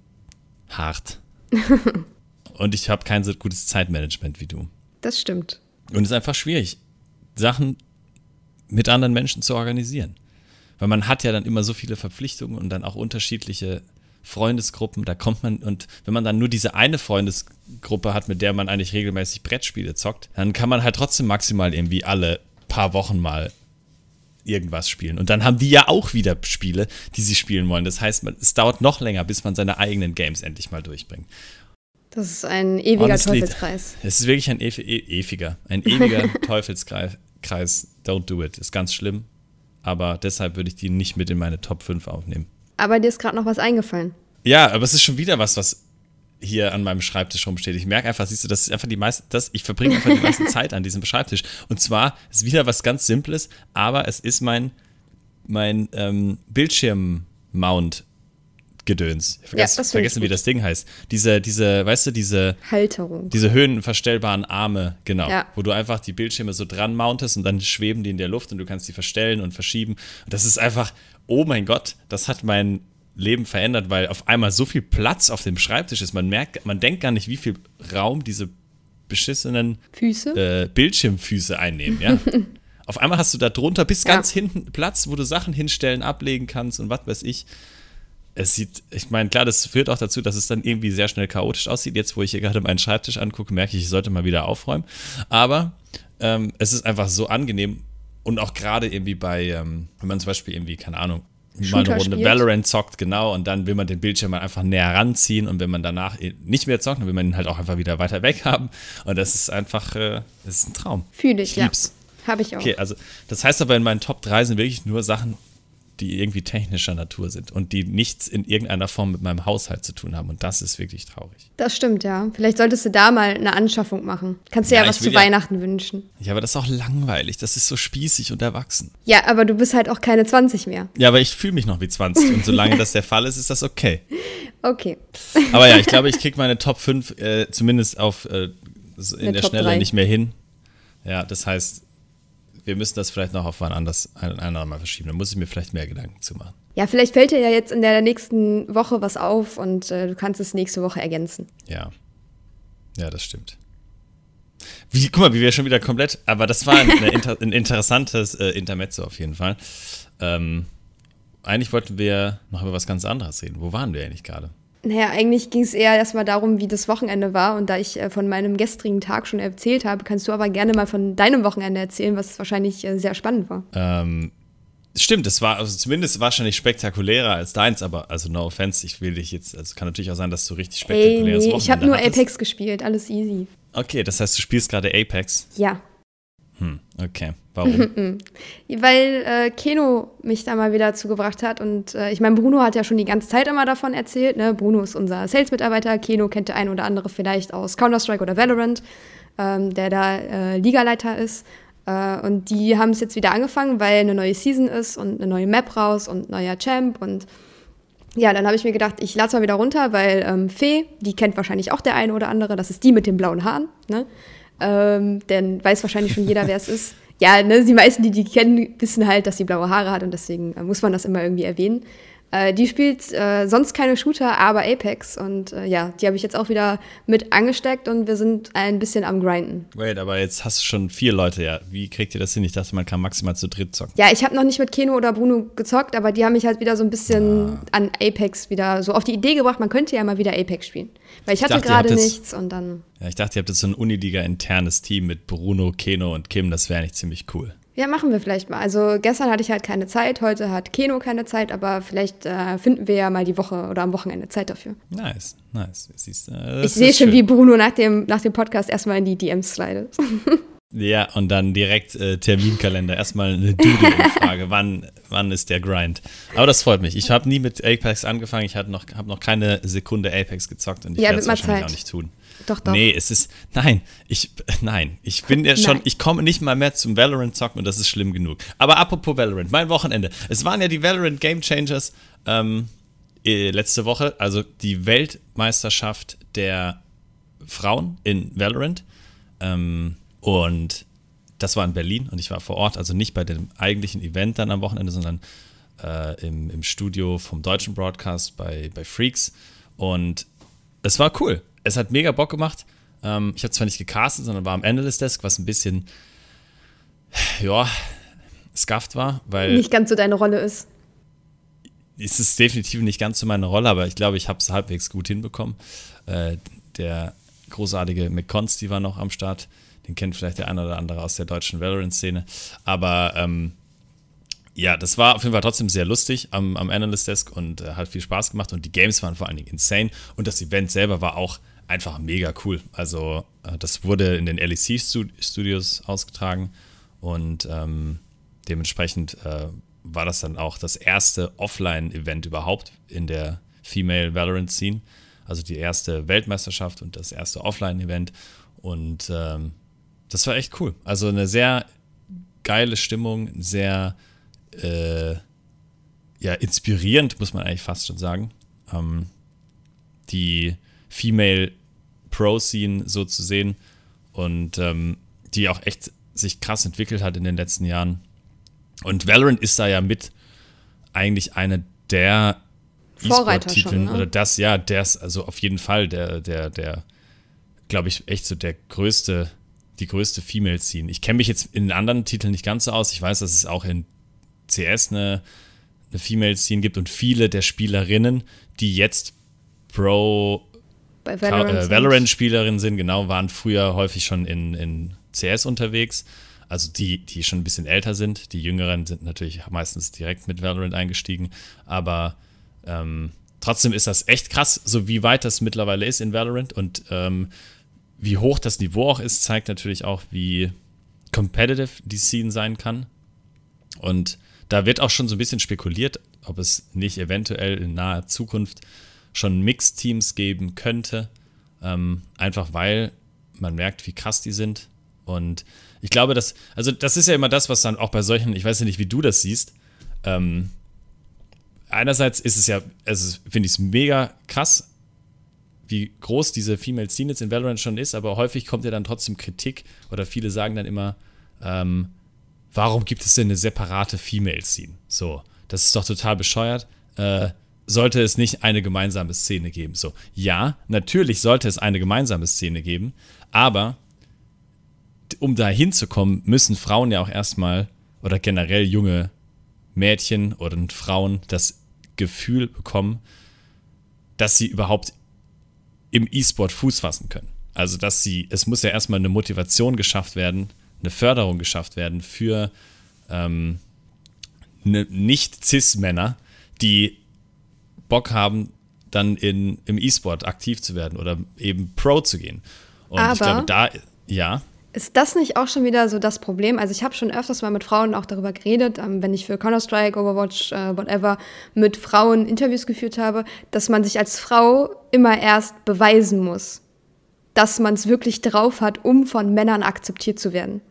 hart. und ich habe kein so gutes Zeitmanagement wie du. Das stimmt. Und es ist einfach schwierig, Sachen mit anderen Menschen zu organisieren. Weil man hat ja dann immer so viele Verpflichtungen und dann auch unterschiedliche Freundesgruppen, da kommt man und wenn man dann nur diese eine Freundesgruppe hat, mit der man eigentlich regelmäßig Brettspiele zockt, dann kann man halt trotzdem maximal irgendwie alle paar Wochen mal irgendwas spielen. Und dann haben die ja auch wieder Spiele, die sie spielen wollen. Das heißt, es dauert noch länger, bis man seine eigenen Games endlich mal durchbringt. Das ist ein ewiger Honestly, Teufelskreis. Es ist wirklich ein e e ewiger, ein ewiger Teufelskreis. Don't do it. Ist ganz schlimm. Aber deshalb würde ich die nicht mit in meine Top 5 aufnehmen. Aber dir ist gerade noch was eingefallen. Ja, aber es ist schon wieder was, was hier an meinem Schreibtisch rumsteht. Ich merke einfach, siehst du, das ist einfach die meiste, das, ich verbringe einfach die meiste Zeit an diesem Schreibtisch. Und zwar ist wieder was ganz Simples, aber es ist mein, mein ähm, Bildschirmmount. Gedöns. Ich vergesse, ja, vergessen, wie das Ding heißt. Diese, diese, weißt du, diese Halterung. Diese höhenverstellbaren Arme, genau. Ja. Wo du einfach die Bildschirme so dran mountest und dann schweben die in der Luft und du kannst die verstellen und verschieben. Und das ist einfach, oh mein Gott, das hat mein Leben verändert, weil auf einmal so viel Platz auf dem Schreibtisch ist. Man merkt, man denkt gar nicht, wie viel Raum diese beschissenen Füße? Äh, Bildschirmfüße einnehmen, ja. auf einmal hast du da drunter bis ganz ja. hinten Platz, wo du Sachen hinstellen, ablegen kannst und was weiß ich. Es sieht, ich meine, klar, das führt auch dazu, dass es dann irgendwie sehr schnell chaotisch aussieht. Jetzt, wo ich hier gerade meinen Schreibtisch angucke, merke ich, ich sollte mal wieder aufräumen. Aber ähm, es ist einfach so angenehm und auch gerade irgendwie bei, ähm, wenn man zum Beispiel irgendwie, keine Ahnung, mal eine Runde spielt. Valorant zockt, genau, und dann will man den Bildschirm mal einfach näher ranziehen und wenn man danach nicht mehr zockt, dann will man ihn halt auch einfach wieder weiter weg haben. Und das ist einfach, äh, das ist ein Traum. Fühle ich, ich lieb's. ja. Habe ich auch. Okay, also das heißt aber in meinen Top 3 sind wirklich nur Sachen, die irgendwie technischer Natur sind und die nichts in irgendeiner Form mit meinem Haushalt zu tun haben. Und das ist wirklich traurig. Das stimmt, ja. Vielleicht solltest du da mal eine Anschaffung machen. Kannst dir ja, ja was zu ja, Weihnachten wünschen. Ja, aber das ist auch langweilig. Das ist so spießig und erwachsen. Ja, aber du bist halt auch keine 20 mehr. Ja, aber ich fühle mich noch wie 20. Und solange das der Fall ist, ist das okay. Okay. Aber ja, ich glaube, ich kriege meine Top 5 äh, zumindest auf äh, in der Top Schnelle 3. nicht mehr hin. Ja, das heißt, wir müssen das vielleicht noch auf ein anderes, ein, ein andermal verschieben. Da muss ich mir vielleicht mehr Gedanken zu machen. Ja, vielleicht fällt dir ja jetzt in der nächsten Woche was auf und äh, du kannst es nächste Woche ergänzen. Ja. Ja, das stimmt. Wie, guck mal, wie wir schon wieder komplett, aber das war ein, inter, ein interessantes äh, Intermezzo auf jeden Fall. Ähm, eigentlich wollten wir noch über was ganz anderes reden. Wo waren wir eigentlich gerade? Naja, eigentlich ging es eher erstmal darum, wie das Wochenende war. Und da ich äh, von meinem gestrigen Tag schon erzählt habe, kannst du aber gerne mal von deinem Wochenende erzählen, was wahrscheinlich äh, sehr spannend war. Ähm, stimmt, es war also zumindest wahrscheinlich spektakulärer als deins, aber also no offense, ich will dich jetzt, also kann natürlich auch sein, dass du richtig spektakuläres Ey, nee, Wochenende Ich habe nur hattest. Apex gespielt, alles easy. Okay, das heißt, du spielst gerade Apex? Ja. Hm, okay. Warum? Weil äh, Keno mich da mal wieder zugebracht hat. Und äh, ich meine, Bruno hat ja schon die ganze Zeit immer davon erzählt. Ne? Bruno ist unser Sales-Mitarbeiter. Keno kennt der ein oder andere vielleicht aus Counter-Strike oder Valorant, ähm, der da äh, Ligaleiter ist. Äh, und die haben es jetzt wieder angefangen, weil eine neue Season ist und eine neue Map raus und neuer Champ. Und ja, dann habe ich mir gedacht, ich lade es mal wieder runter, weil ähm, Fee, die kennt wahrscheinlich auch der eine oder andere. Das ist die mit den blauen Haaren. Ne? Ähm, denn weiß wahrscheinlich schon jeder, wer es ist. Ja, ne, die meisten, die die kennen, wissen halt, dass sie blaue Haare hat und deswegen äh, muss man das immer irgendwie erwähnen. Äh, die spielt äh, sonst keine Shooter, aber Apex. Und äh, ja, die habe ich jetzt auch wieder mit angesteckt und wir sind ein bisschen am Grinden. Wait, aber jetzt hast du schon vier Leute, ja. Wie kriegt ihr das hin? Ich dachte, man kann maximal zu dritt zocken. Ja, ich habe noch nicht mit Keno oder Bruno gezockt, aber die haben mich halt wieder so ein bisschen ah. an Apex wieder so auf die Idee gebracht, man könnte ja mal wieder Apex spielen. Weil ich, ich hatte gerade nichts und dann. Ja, ich dachte, ihr habt jetzt so ein Uniliga-internes Team mit Bruno, Keno und Kim. Das wäre nicht ziemlich cool. Ja, machen wir vielleicht mal. Also gestern hatte ich halt keine Zeit, heute hat Keno keine Zeit, aber vielleicht äh, finden wir ja mal die Woche oder am Wochenende Zeit dafür. Nice, nice. Siehst, äh, ich sehe schon, schön. wie Bruno nach dem, nach dem Podcast erstmal in die DMs slidet. Ja, und dann direkt äh, Terminkalender. Erstmal eine Doodle-Umfrage. wann, wann ist der Grind? Aber das freut mich. Ich habe nie mit Apex angefangen. Ich habe noch, hab noch keine Sekunde Apex gezockt und ich ja, werde es wahrscheinlich Zeit. auch nicht tun. Doch, doch. Nee, es ist. Nein, ich. Nein. Ich bin ja schon. Nein. Ich komme nicht mal mehr zum Valorant zocken und das ist schlimm genug. Aber apropos Valorant, mein Wochenende. Es waren ja die Valorant Game Changers ähm, äh, letzte Woche, also die Weltmeisterschaft der Frauen in Valorant. Ähm, und das war in Berlin und ich war vor Ort, also nicht bei dem eigentlichen Event dann am Wochenende, sondern äh, im, im Studio vom deutschen Broadcast bei, bei Freaks. Und es war cool. Es hat mega Bock gemacht. Ähm, ich habe zwar nicht gecastet, sondern war am Analyst Desk, was ein bisschen, ja, scuffed war, weil. Nicht ganz so deine Rolle ist. Es ist definitiv nicht ganz so meine Rolle, aber ich glaube, ich habe es halbwegs gut hinbekommen. Äh, der großartige McConst, war noch am Start. Den kennt vielleicht der eine oder andere aus der deutschen Valorant-Szene. Aber ähm, ja, das war auf jeden Fall trotzdem sehr lustig am, am Analyst Desk und äh, hat viel Spaß gemacht und die Games waren vor allen Dingen insane und das Event selber war auch einfach mega cool. Also äh, das wurde in den LEC Studios ausgetragen und ähm, dementsprechend äh, war das dann auch das erste Offline-Event überhaupt in der Female Valorant Scene. Also die erste Weltmeisterschaft und das erste Offline-Event. Und ähm, das war echt cool. Also eine sehr geile Stimmung, sehr äh, ja, inspirierend, muss man eigentlich fast schon sagen. Ähm, die Female Pro-Scene so zu sehen und ähm, die auch echt sich krass entwickelt hat in den letzten Jahren. Und Valorant ist da ja mit eigentlich eine der E-Sport-Titeln ne? oder das, ja, der ist also auf jeden Fall der, der, der, glaube ich, echt so der größte, die größte Female-Scene. Ich kenne mich jetzt in anderen Titeln nicht ganz so aus. Ich weiß, dass es auch in CS eine, eine Female-Scene gibt und viele der Spielerinnen, die jetzt Pro Bei Valorant, äh, Valorant-Spielerinnen sind, genau, waren früher häufig schon in, in CS unterwegs. Also die, die schon ein bisschen älter sind. Die Jüngeren sind natürlich meistens direkt mit Valorant eingestiegen. Aber ähm, trotzdem ist das echt krass, so wie weit das mittlerweile ist in Valorant und ähm, wie hoch das Niveau auch ist, zeigt natürlich auch, wie competitive die Scene sein kann. Und da wird auch schon so ein bisschen spekuliert, ob es nicht eventuell in naher Zukunft schon Mixed-Teams geben könnte. Ähm, einfach weil man merkt, wie krass die sind. Und ich glaube, dass, also das ist ja immer das, was dann auch bei solchen, ich weiß ja nicht, wie du das siehst. Ähm, einerseits ist es ja, also finde ich es mega krass, wie groß diese Female Scene jetzt in Valorant schon ist, aber häufig kommt ja dann trotzdem Kritik oder viele sagen dann immer, ähm, warum gibt es denn eine separate Female Scene? So, das ist doch total bescheuert. Äh, sollte es nicht eine gemeinsame Szene geben? So, ja, natürlich sollte es eine gemeinsame Szene geben, aber um da hinzukommen, müssen Frauen ja auch erstmal oder generell junge Mädchen oder Frauen das Gefühl bekommen, dass sie überhaupt im E-Sport Fuß fassen können. Also, dass sie, es muss ja erstmal eine Motivation geschafft werden, eine Förderung geschafft werden für ähm, ne, nicht-Cis-Männer, die Bock haben, dann in, im E-Sport aktiv zu werden oder eben Pro zu gehen. Und Aber ich glaube, da, ja. Ist das nicht auch schon wieder so das Problem? Also ich habe schon öfters mal mit Frauen auch darüber geredet, ähm, wenn ich für Counter-Strike, Overwatch, äh, whatever, mit Frauen Interviews geführt habe, dass man sich als Frau immer erst beweisen muss, dass man es wirklich drauf hat, um von Männern akzeptiert zu werden.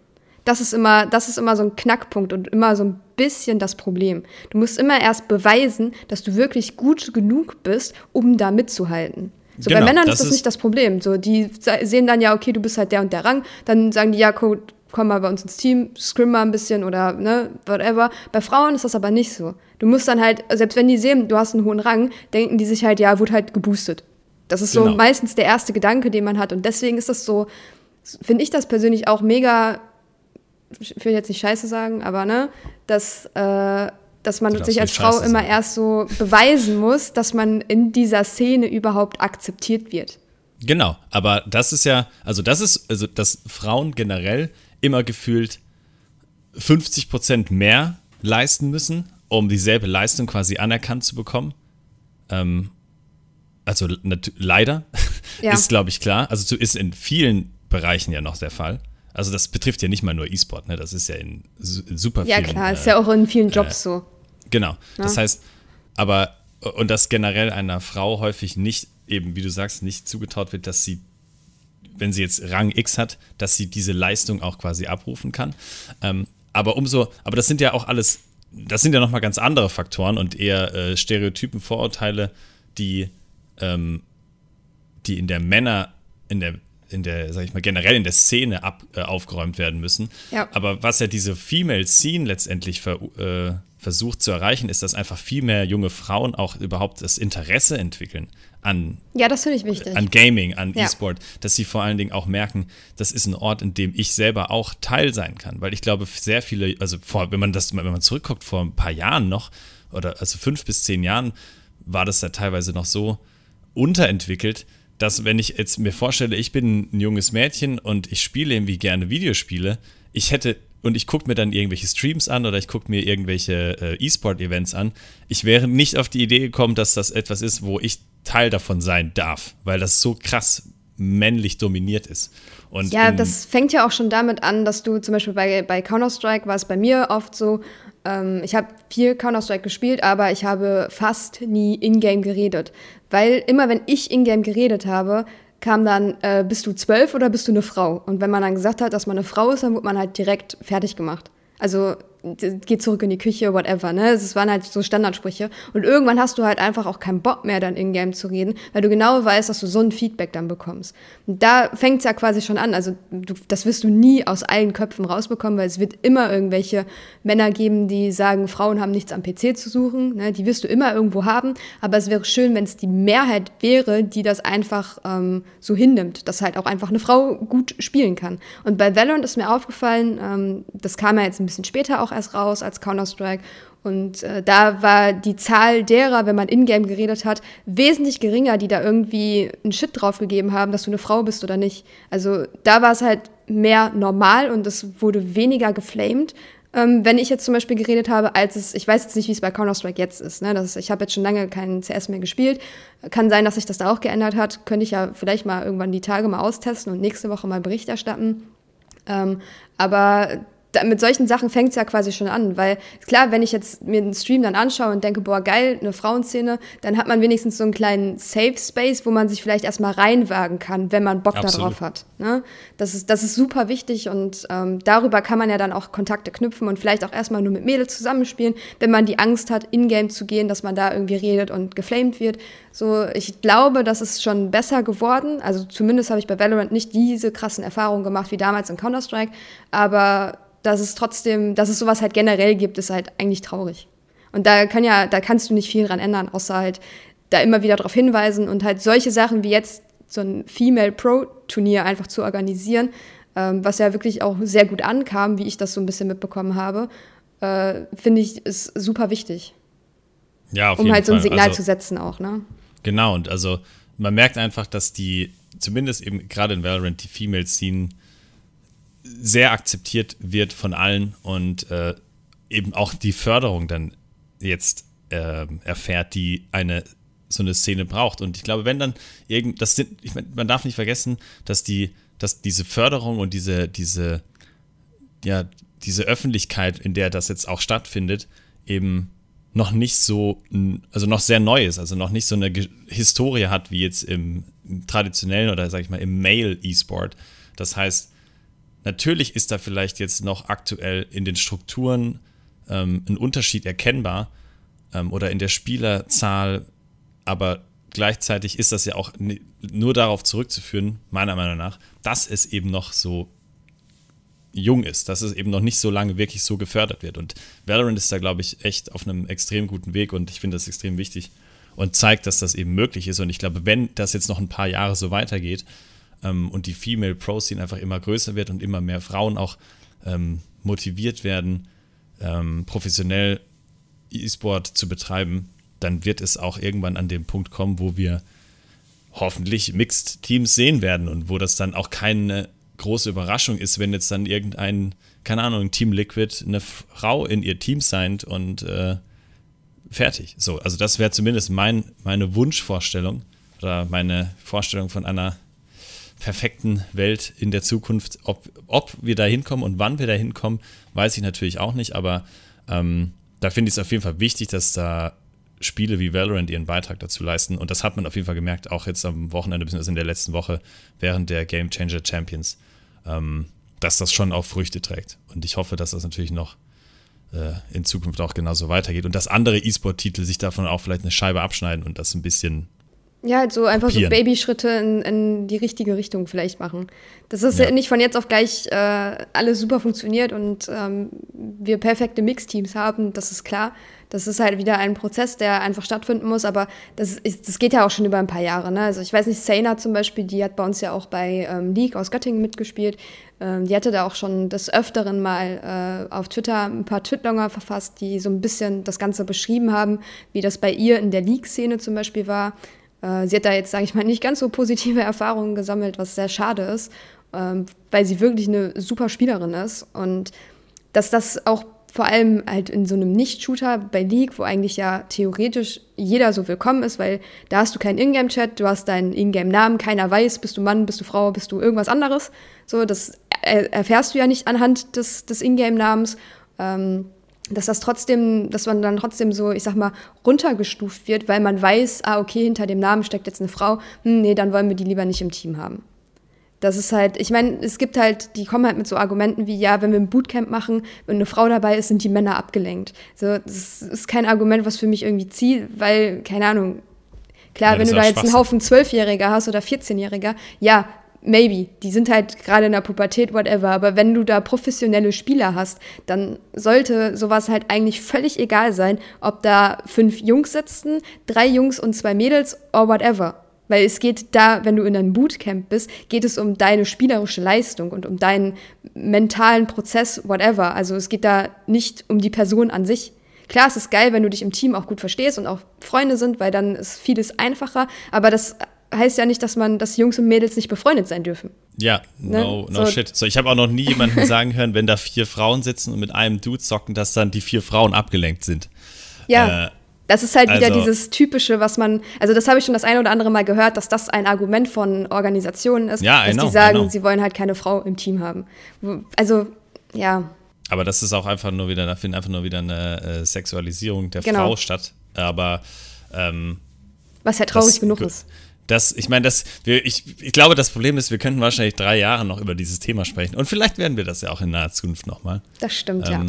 Das ist immer, das ist immer so ein Knackpunkt und immer so ein bisschen das Problem. Du musst immer erst beweisen, dass du wirklich gut genug bist, um da mitzuhalten. So Genau, bei Männern das ist das nicht das Problem. So die se- sehen dann ja, okay, du bist halt der und der Rang, dann sagen die ja, komm, komm mal bei uns ins Team, scrim mal ein bisschen oder ne, whatever. Bei Frauen ist das aber nicht so. Du musst dann halt, selbst wenn die sehen, du hast einen hohen Rang, denken die sich halt, ja, wurde halt geboostet. Das ist so Genau. meistens der erste Gedanke, den man hat und deswegen ist das so, finde ich das persönlich auch mega ich will jetzt nicht scheiße sagen, aber ne, dass, äh, dass man sich als Frau Scheiße immer sagen. erst so beweisen muss, dass man in dieser Szene überhaupt akzeptiert wird. Genau, aber das ist ja, also das ist, also dass Frauen generell immer gefühlt 50% mehr leisten müssen, um dieselbe Leistung quasi anerkannt zu bekommen. Ähm, also leider Ja. ist, glaube ich, klar. Also ist in vielen Bereichen ja noch der Fall. Also das betrifft ja nicht mal nur E-Sport, ne? Das ist ja in, su- in super Ja, vielen klar, äh, ist ja auch in vielen Jobs so. Genau. Das heißt, aber, und dass generell einer Frau häufig nicht, eben wie du sagst, nicht zugetraut wird, dass sie, wenn sie jetzt Rang X hat, dass sie diese Leistung auch quasi abrufen kann. Ähm, aber umso, aber das sind ja auch alles, das sind ja nochmal ganz andere Faktoren und eher äh, Stereotypen, Vorurteile, die, ähm, die in der Männer, in der, in der, sag ich mal, generell in der Szene ab, äh, aufgeräumt werden müssen. Ja. Aber was ja diese Female Scene letztendlich ver, äh, versucht zu erreichen, ist, dass einfach viel mehr junge Frauen auch überhaupt das Interesse entwickeln an, Ja, das finde ich wichtig. an Gaming, an Ja. E-Sport, dass sie vor allen Dingen auch merken, das ist ein Ort, in dem ich selber auch Teil sein kann. Weil ich glaube, sehr viele, also vor, wenn man das, wenn man zurückguckt, vor ein paar Jahren noch, oder also fünf bis zehn Jahren, war das ja teilweise noch so unterentwickelt, dass wenn ich jetzt mir vorstelle, ich bin ein junges Mädchen und ich spiele irgendwie gerne Videospiele, ich hätte und ich gucke mir dann irgendwelche Streams an oder ich gucke mir irgendwelche äh, E-Sport-Events an. Ich wäre nicht auf die Idee gekommen, dass das etwas ist, wo ich Teil davon sein darf, weil das so krass männlich dominiert ist. Und ja, das fängt ja auch schon damit an, dass du zum Beispiel bei, bei Counter-Strike war es bei mir oft so, ähm, ich habe viel Counter-Strike gespielt, aber ich habe fast nie in-game geredet. Weil immer wenn ich in-game geredet habe, kam dann, äh, bist du zwölf oder bist du eine Frau? Und wenn man dann gesagt hat, dass man eine Frau ist, dann wurde man halt direkt fertig gemacht. Also geh zurück in die Küche, whatever, ne? Es waren halt so Standardsprüche. Und irgendwann hast du halt einfach auch keinen Bock mehr, dann in-game zu reden, weil du genau weißt, dass du so ein Feedback dann bekommst. Und da fängt es ja quasi schon an. Also du, das wirst du nie aus allen Köpfen rausbekommen, weil es wird immer irgendwelche Männer geben, die sagen, Frauen haben nichts am PC zu suchen. Ne? Die wirst du immer irgendwo haben. Aber es wäre schön, wenn es die Mehrheit wäre, die das einfach ähm, so hinnimmt, dass halt auch einfach eine Frau gut spielen kann. Und bei Valorant ist mir aufgefallen, ähm, das kam ja jetzt ein bisschen später auch erst raus als Counter-Strike. Und äh, da war die Zahl derer, wenn man in-game geredet hat, wesentlich geringer, die da irgendwie einen Shit drauf gegeben haben, dass du eine Frau bist oder nicht. Also da war es halt mehr normal und es wurde weniger geflamed. Ähm, wenn ich jetzt zum Beispiel geredet habe, als es, ich weiß jetzt nicht, wie es bei Counter-Strike jetzt ist, ne? das, ich habe jetzt schon lange keinen CS mehr gespielt. Kann sein, dass sich das da auch geändert hat. Könnte ich ja vielleicht mal irgendwann die Tage mal austesten und nächste Woche mal Bericht erstatten. Ähm, aber mit solchen Sachen fängt es ja quasi schon an, weil klar, wenn ich jetzt mir den Stream dann anschaue und denke, boah, geil, eine Frauenszene, dann hat man wenigstens so einen kleinen Safe Space, wo man sich vielleicht erstmal reinwagen kann, wenn man Bock Absolut. darauf hat. Ne? Das, ist, das ist super wichtig und ähm, darüber kann man ja dann auch Kontakte knüpfen und vielleicht auch erstmal nur mit Mädels zusammenspielen, wenn man die Angst hat, in-game zu gehen, dass man da irgendwie redet und geflamed wird. So, ich glaube, das ist schon besser geworden. Also zumindest habe ich bei Valorant nicht diese krassen Erfahrungen gemacht wie damals in Counter-Strike, aber dass es trotzdem, dass es sowas halt generell gibt, ist halt eigentlich traurig. Und da kann ja, da kannst du nicht viel dran ändern, außer halt da immer wieder darauf hinweisen und halt solche Sachen wie jetzt so ein Female Pro Turnier einfach zu organisieren, ähm, was ja wirklich auch sehr gut ankam, wie ich das so ein bisschen mitbekommen habe, äh, finde ich ist super wichtig. Ja, auf um jeden halt so ein Signal also, zu setzen auch, ne? Genau, und also man merkt einfach, dass die, zumindest eben gerade in Valorant, die Female Scene sehr akzeptiert wird von allen und äh, eben auch die Förderung dann jetzt äh, erfährt, die eine so eine Szene braucht. Und ich glaube, wenn dann irgend, das sind, ich mein, man darf nicht vergessen, dass die, dass diese Förderung und diese, diese, ja, diese Öffentlichkeit, in der das jetzt auch stattfindet, eben noch nicht so, also noch sehr neu ist, also noch nicht so eine Historie hat wie jetzt im, im traditionellen oder sag ich mal im Male-E-Sport. Das heißt, Natürlich ist da vielleicht jetzt noch aktuell in den Strukturen ähm, ein Unterschied erkennbar ähm, oder in der Spielerzahl, aber gleichzeitig ist das ja auch nur darauf zurückzuführen, meiner Meinung nach, dass es eben noch so jung ist, dass es eben noch nicht so lange wirklich so gefördert wird. Und Valorant ist da, glaube ich, echt auf einem extrem guten Weg und ich finde das extrem wichtig und zeigt, dass das eben möglich ist. Und ich glaube, wenn das jetzt noch ein paar Jahre so weitergeht, ähm, und die Female Pro Scene einfach immer größer wird und immer mehr Frauen auch ähm, motiviert werden, ähm, professionell E-Sport zu betreiben, dann wird es auch irgendwann an den Punkt kommen, wo wir hoffentlich Mixed Teams sehen werden und wo das dann auch keine große Überraschung ist, wenn jetzt dann irgendein, keine Ahnung, Team Liquid eine Frau in ihr Team signed und äh, fertig. So, also das wäre zumindest mein, meine Wunschvorstellung oder meine Vorstellung von einer perfekten Welt in der Zukunft. Ob, ob wir da hinkommen und wann wir da hinkommen, weiß ich natürlich auch nicht, aber ähm, da finde ich es auf jeden Fall wichtig, dass da Spiele wie Valorant ihren Beitrag dazu leisten. Und das hat man auf jeden Fall gemerkt, auch jetzt am Wochenende, beziehungsweise in der letzten Woche während der Game Changer Champions, ähm, dass das schon auch Früchte trägt. Und ich hoffe, dass das natürlich noch äh, in Zukunft auch genauso weitergeht und dass andere E-Sport-Titel sich davon auch vielleicht eine Scheibe abschneiden und das ein bisschen ja, halt so einfach kopieren. so Babyschritte in, in, die richtige Richtung vielleicht machen. Dass es ja. nicht von jetzt auf gleich äh, alles super funktioniert und ähm, wir perfekte Mixteams haben, das ist klar. Das ist halt wieder ein Prozess, der einfach stattfinden muss, aber das, ist, das geht ja auch schon über ein paar Jahre. Ne? Also ich weiß nicht, Sena zum Beispiel, die hat bei uns ja auch bei ähm, League aus Göttingen mitgespielt. Ähm, die hatte da auch schon des Öfteren mal äh, auf Twitter ein paar Twitlonger verfasst, die so ein bisschen das Ganze beschrieben haben, wie das bei ihr in der League-Szene zum Beispiel war. Äh, sie hat da jetzt, sage ich mal, nicht ganz so positive Erfahrungen gesammelt, was sehr schade ist, ähm, weil sie wirklich eine super Spielerin ist. Und dass das auch vor allem halt in so einem Nicht-Shooter bei League, wo eigentlich ja theoretisch jeder so willkommen ist, weil da hast du keinen Ingame-Chat, du hast deinen Ingame-Namen, keiner weiß, bist du Mann, bist du Frau, bist du irgendwas anderes. So, das erfährst du ja nicht anhand des, des Ingame-Namens. Ähm, dass das trotzdem, dass man dann trotzdem so, ich sag mal, runtergestuft wird, weil man weiß, ah, okay, hinter dem Namen steckt jetzt eine Frau, hm, nee, dann wollen wir die lieber nicht im Team haben. Das ist halt, ich meine, es gibt halt, die kommen halt mit so Argumenten wie, ja, wenn wir ein Bootcamp machen, wenn eine Frau dabei ist, sind die Männer abgelenkt. So, das ist kein Argument, was für mich irgendwie zieht, weil, keine Ahnung, klar, ja, wenn du da jetzt einen Haufen Zwölfjähriger hast oder 14-Jähriger, ja, maybe, die sind halt gerade in der Pubertät, whatever, aber wenn du da professionelle Spieler hast, dann sollte sowas halt eigentlich völlig egal sein, ob da fünf Jungs sitzen, drei Jungs und zwei Mädels or whatever. Weil es geht da, wenn du in einem Bootcamp bist, geht es um deine spielerische Leistung und um deinen mentalen Prozess, whatever. Also es geht da nicht um die Person an sich. Klar, es ist geil, wenn du dich im Team auch gut verstehst und auch Freunde sind, weil dann ist vieles einfacher. Aber das heißt ja nicht, dass man, dass Jungs und Mädels nicht befreundet sein dürfen. Ja, no, ne? no so. shit. So, ich habe auch noch nie jemanden sagen hören, wenn da vier Frauen sitzen und mit einem Dude zocken, dass dann die vier Frauen abgelenkt sind. Ja. Äh, das ist halt wieder also, dieses typische, was man, also das habe ich schon das eine oder andere Mal gehört, dass das ein Argument von Organisationen ist, ja, dass know, die sagen, sie wollen halt keine Frau im Team haben. Also, ja. Aber das ist auch einfach nur wieder, da findet einfach nur wieder eine äh, Sexualisierung der genau. Frau statt. Aber ähm, was ja traurig das, genug ist. Das, ich meine, das, wir, ich, ich glaube, das Problem ist, wir könnten wahrscheinlich drei Jahre noch über dieses Thema sprechen. Und vielleicht werden wir das ja auch in naher Zukunft nochmal. Das stimmt, ähm, ja.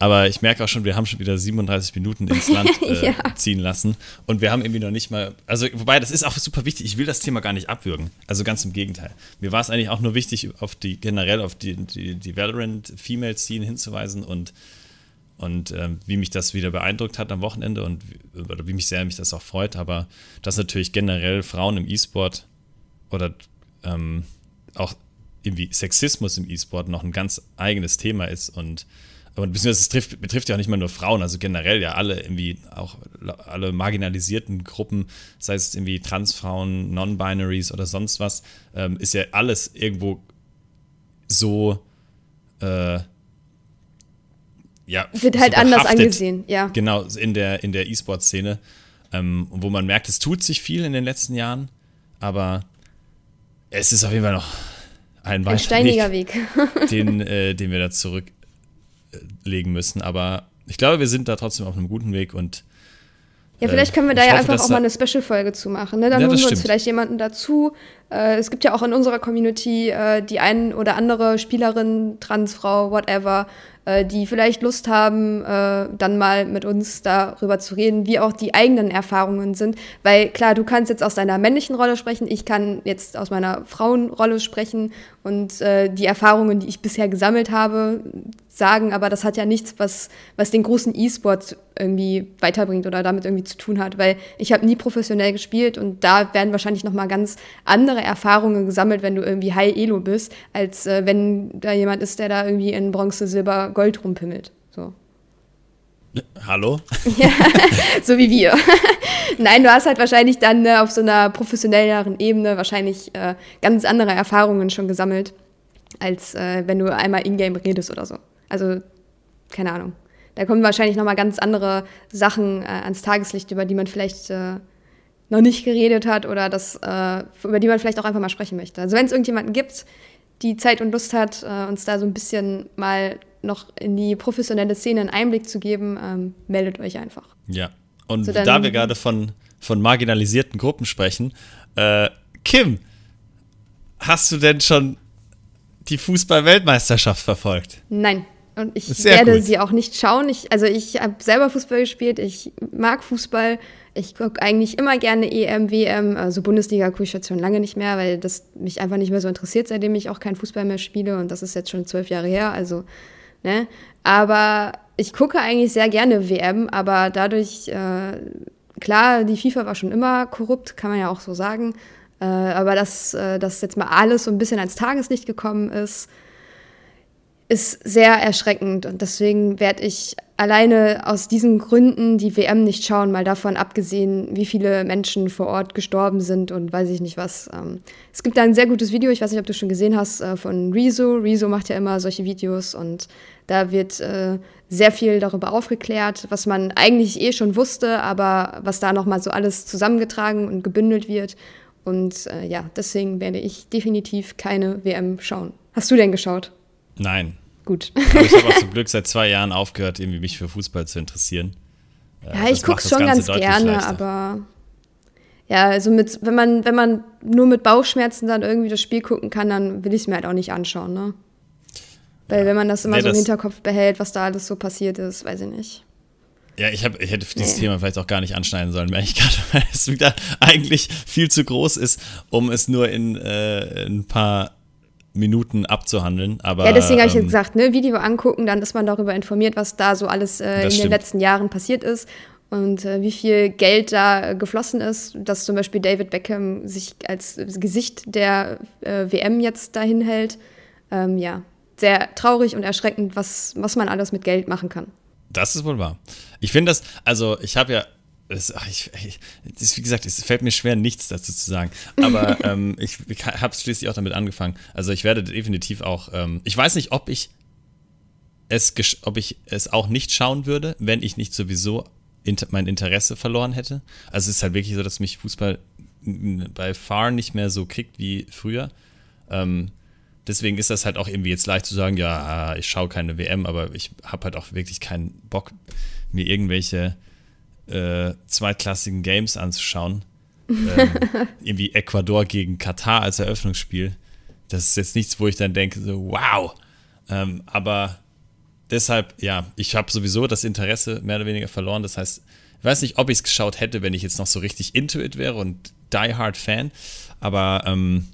Aber ich merke auch schon, wir haben schon wieder 37 Minuten ins Land äh, ja. ziehen lassen. Und wir haben irgendwie noch nicht mal. Also, wobei, das ist auch super wichtig. Ich will das Thema gar nicht abwürgen. Also ganz im Gegenteil. Mir war es eigentlich auch nur wichtig, auf die generell auf die, die, die Valorant Female Scene hinzuweisen und, und ähm, wie mich das wieder beeindruckt hat am Wochenende und oder wie mich sehr mich das auch freut. Aber dass natürlich generell Frauen im E-Sport oder ähm, auch irgendwie Sexismus im E-Sport noch ein ganz eigenes Thema ist und aber beziehungsweise es trifft, betrifft ja auch nicht mal nur Frauen, also generell ja alle irgendwie, auch alle marginalisierten Gruppen, sei es irgendwie Transfrauen, Non-Binaries oder sonst was, ähm, ist ja alles irgendwo so, äh, ja. Wird halt so anders angesehen, ja. Genau, in der, in der E-Sport-Szene, ähm, wo man merkt, es tut sich viel in den letzten Jahren, aber es ist auf jeden Fall noch ein weiter ein steiniger Weg, Weg. den, äh, den wir da zurück legen müssen. Aber ich glaube, wir sind da trotzdem auf einem guten Weg und ja, vielleicht können wir da ja hoffe, einfach auch mal eine Special-Folge zu machen. Ne? Dann ja, holen wir uns vielleicht jemanden dazu. Äh, es gibt ja auch in unserer Community äh, die ein oder andere Spielerin, Transfrau, whatever, äh, die vielleicht Lust haben, äh, dann mal mit uns darüber zu reden, wie auch die eigenen Erfahrungen sind. Weil klar, du kannst jetzt aus deiner männlichen Rolle sprechen, ich kann jetzt aus meiner Frauenrolle sprechen und äh, die Erfahrungen, die ich bisher gesammelt habe, sagen, aber das hat ja nichts, was, was den großen E-Sport irgendwie weiterbringt oder damit irgendwie zu tun hat, weil ich habe nie professionell gespielt und da werden wahrscheinlich noch mal ganz andere Erfahrungen gesammelt, wenn du irgendwie High Elo bist, als äh, wenn da jemand ist, der da irgendwie in Bronze, Silber, Gold rumpimmelt. So. Hallo? Ja, so wie wir. Nein, du hast halt wahrscheinlich dann äh, auf so einer professionelleren Ebene wahrscheinlich äh, ganz andere Erfahrungen schon gesammelt, als äh, wenn du einmal in-game redest oder so. Also, keine Ahnung. Da kommen wahrscheinlich nochmal ganz andere Sachen äh, ans Tageslicht, über die man vielleicht äh, noch nicht geredet hat oder das, äh, über die man vielleicht auch einfach mal sprechen möchte. Also wenn es irgendjemanden gibt, die Zeit und Lust hat, äh, uns da so ein bisschen mal noch in die professionelle Szene einen Einblick zu geben, ähm, meldet euch einfach. Ja, und so, da wir gerade von, von marginalisierten Gruppen sprechen, äh, Kim, hast du denn schon die Fußball-Weltmeisterschaft verfolgt? Nein. Und ich werde gut. sie auch nicht schauen. Ich, also ich habe selber Fußball gespielt, ich mag Fußball. Ich gucke eigentlich immer gerne EM, WM, also Bundesliga gucke ich jetzt schon lange nicht mehr, weil das mich einfach nicht mehr so interessiert, seitdem ich auch keinen Fußball mehr spiele. Und das ist jetzt schon zwölf Jahre her. Also, ne? Aber ich gucke eigentlich sehr gerne WM, aber dadurch, äh, klar, die FIFA war schon immer korrupt, kann man ja auch so sagen. Äh, aber dass, äh, dass jetzt mal alles so ein bisschen ans Tageslicht gekommen ist, ist sehr erschreckend und deswegen werde ich alleine aus diesen Gründen die WM nicht schauen, mal davon abgesehen, wie viele Menschen vor Ort gestorben sind und weiß ich nicht was. Ähm, es gibt da ein sehr gutes Video, ich weiß nicht, ob du schon gesehen hast, äh, von Rezo. Rezo macht ja immer solche Videos und da wird äh, sehr viel darüber aufgeklärt, was man eigentlich eh schon wusste, aber was da nochmal so alles zusammengetragen und gebündelt wird. Und äh, ja, deswegen werde ich definitiv keine WM schauen. Hast du denn geschaut? Nein. Gut. Aber ich habe auch zum Glück seit zwei Jahren aufgehört, irgendwie mich für Fußball zu interessieren. Äh, ja, ich gucke es schon ganz gerne, leichter. aber ja, also mit, wenn man, wenn man nur mit Bauchschmerzen dann irgendwie das Spiel gucken kann, dann will ich es mir halt auch nicht anschauen, ne? Weil ja. wenn man das immer nee, so im Hinterkopf behält, was da alles so passiert ist, weiß ich nicht. Ja, ich, hab, ich hätte dieses nee. Thema vielleicht auch gar nicht anschneiden sollen, weil, ich grad, weil es wieder eigentlich viel zu groß ist, um es nur in, äh, ein paar Minuten abzuhandeln. Aber, ja, deswegen habe ich ähm, gesagt, ne, Video angucken, dann ist man darüber informiert, was da so alles äh, in stimmt. den letzten Jahren passiert ist und äh, wie viel Geld da geflossen ist, dass zum Beispiel David Beckham sich als Gesicht der äh, WM jetzt dahin hält. Ähm, ja, sehr traurig und erschreckend, was, was man alles mit Geld machen kann. Das ist wohl wahr. Ich finde das, also ich habe ja das, ich, ich, das, wie gesagt, es fällt mir schwer, nichts dazu zu sagen. Aber ähm, ich, ich habe schließlich auch damit angefangen. Also ich werde definitiv auch, ähm, ich weiß nicht, ob ich es, ob ich es auch nicht schauen würde, wenn ich nicht sowieso inter, mein Interesse verloren hätte. Also es ist halt wirklich so, dass mich Fußball bei Far nicht mehr so kriegt wie früher. Ähm, deswegen ist das halt auch irgendwie jetzt leicht zu sagen, ja, ich schaue keine WM, aber ich habe halt auch wirklich keinen Bock, mir irgendwelche äh, zweitklassigen Games anzuschauen. ähm, irgendwie Ecuador gegen Katar als Eröffnungsspiel. Das ist jetzt nichts, wo ich dann denke, so, wow. Ähm, aber deshalb, ja, ich habe sowieso das Interesse mehr oder weniger verloren. Das heißt, ich weiß nicht, ob ich es geschaut hätte, wenn ich jetzt noch so richtig into it wäre und die Hard Fan. Aber ähm,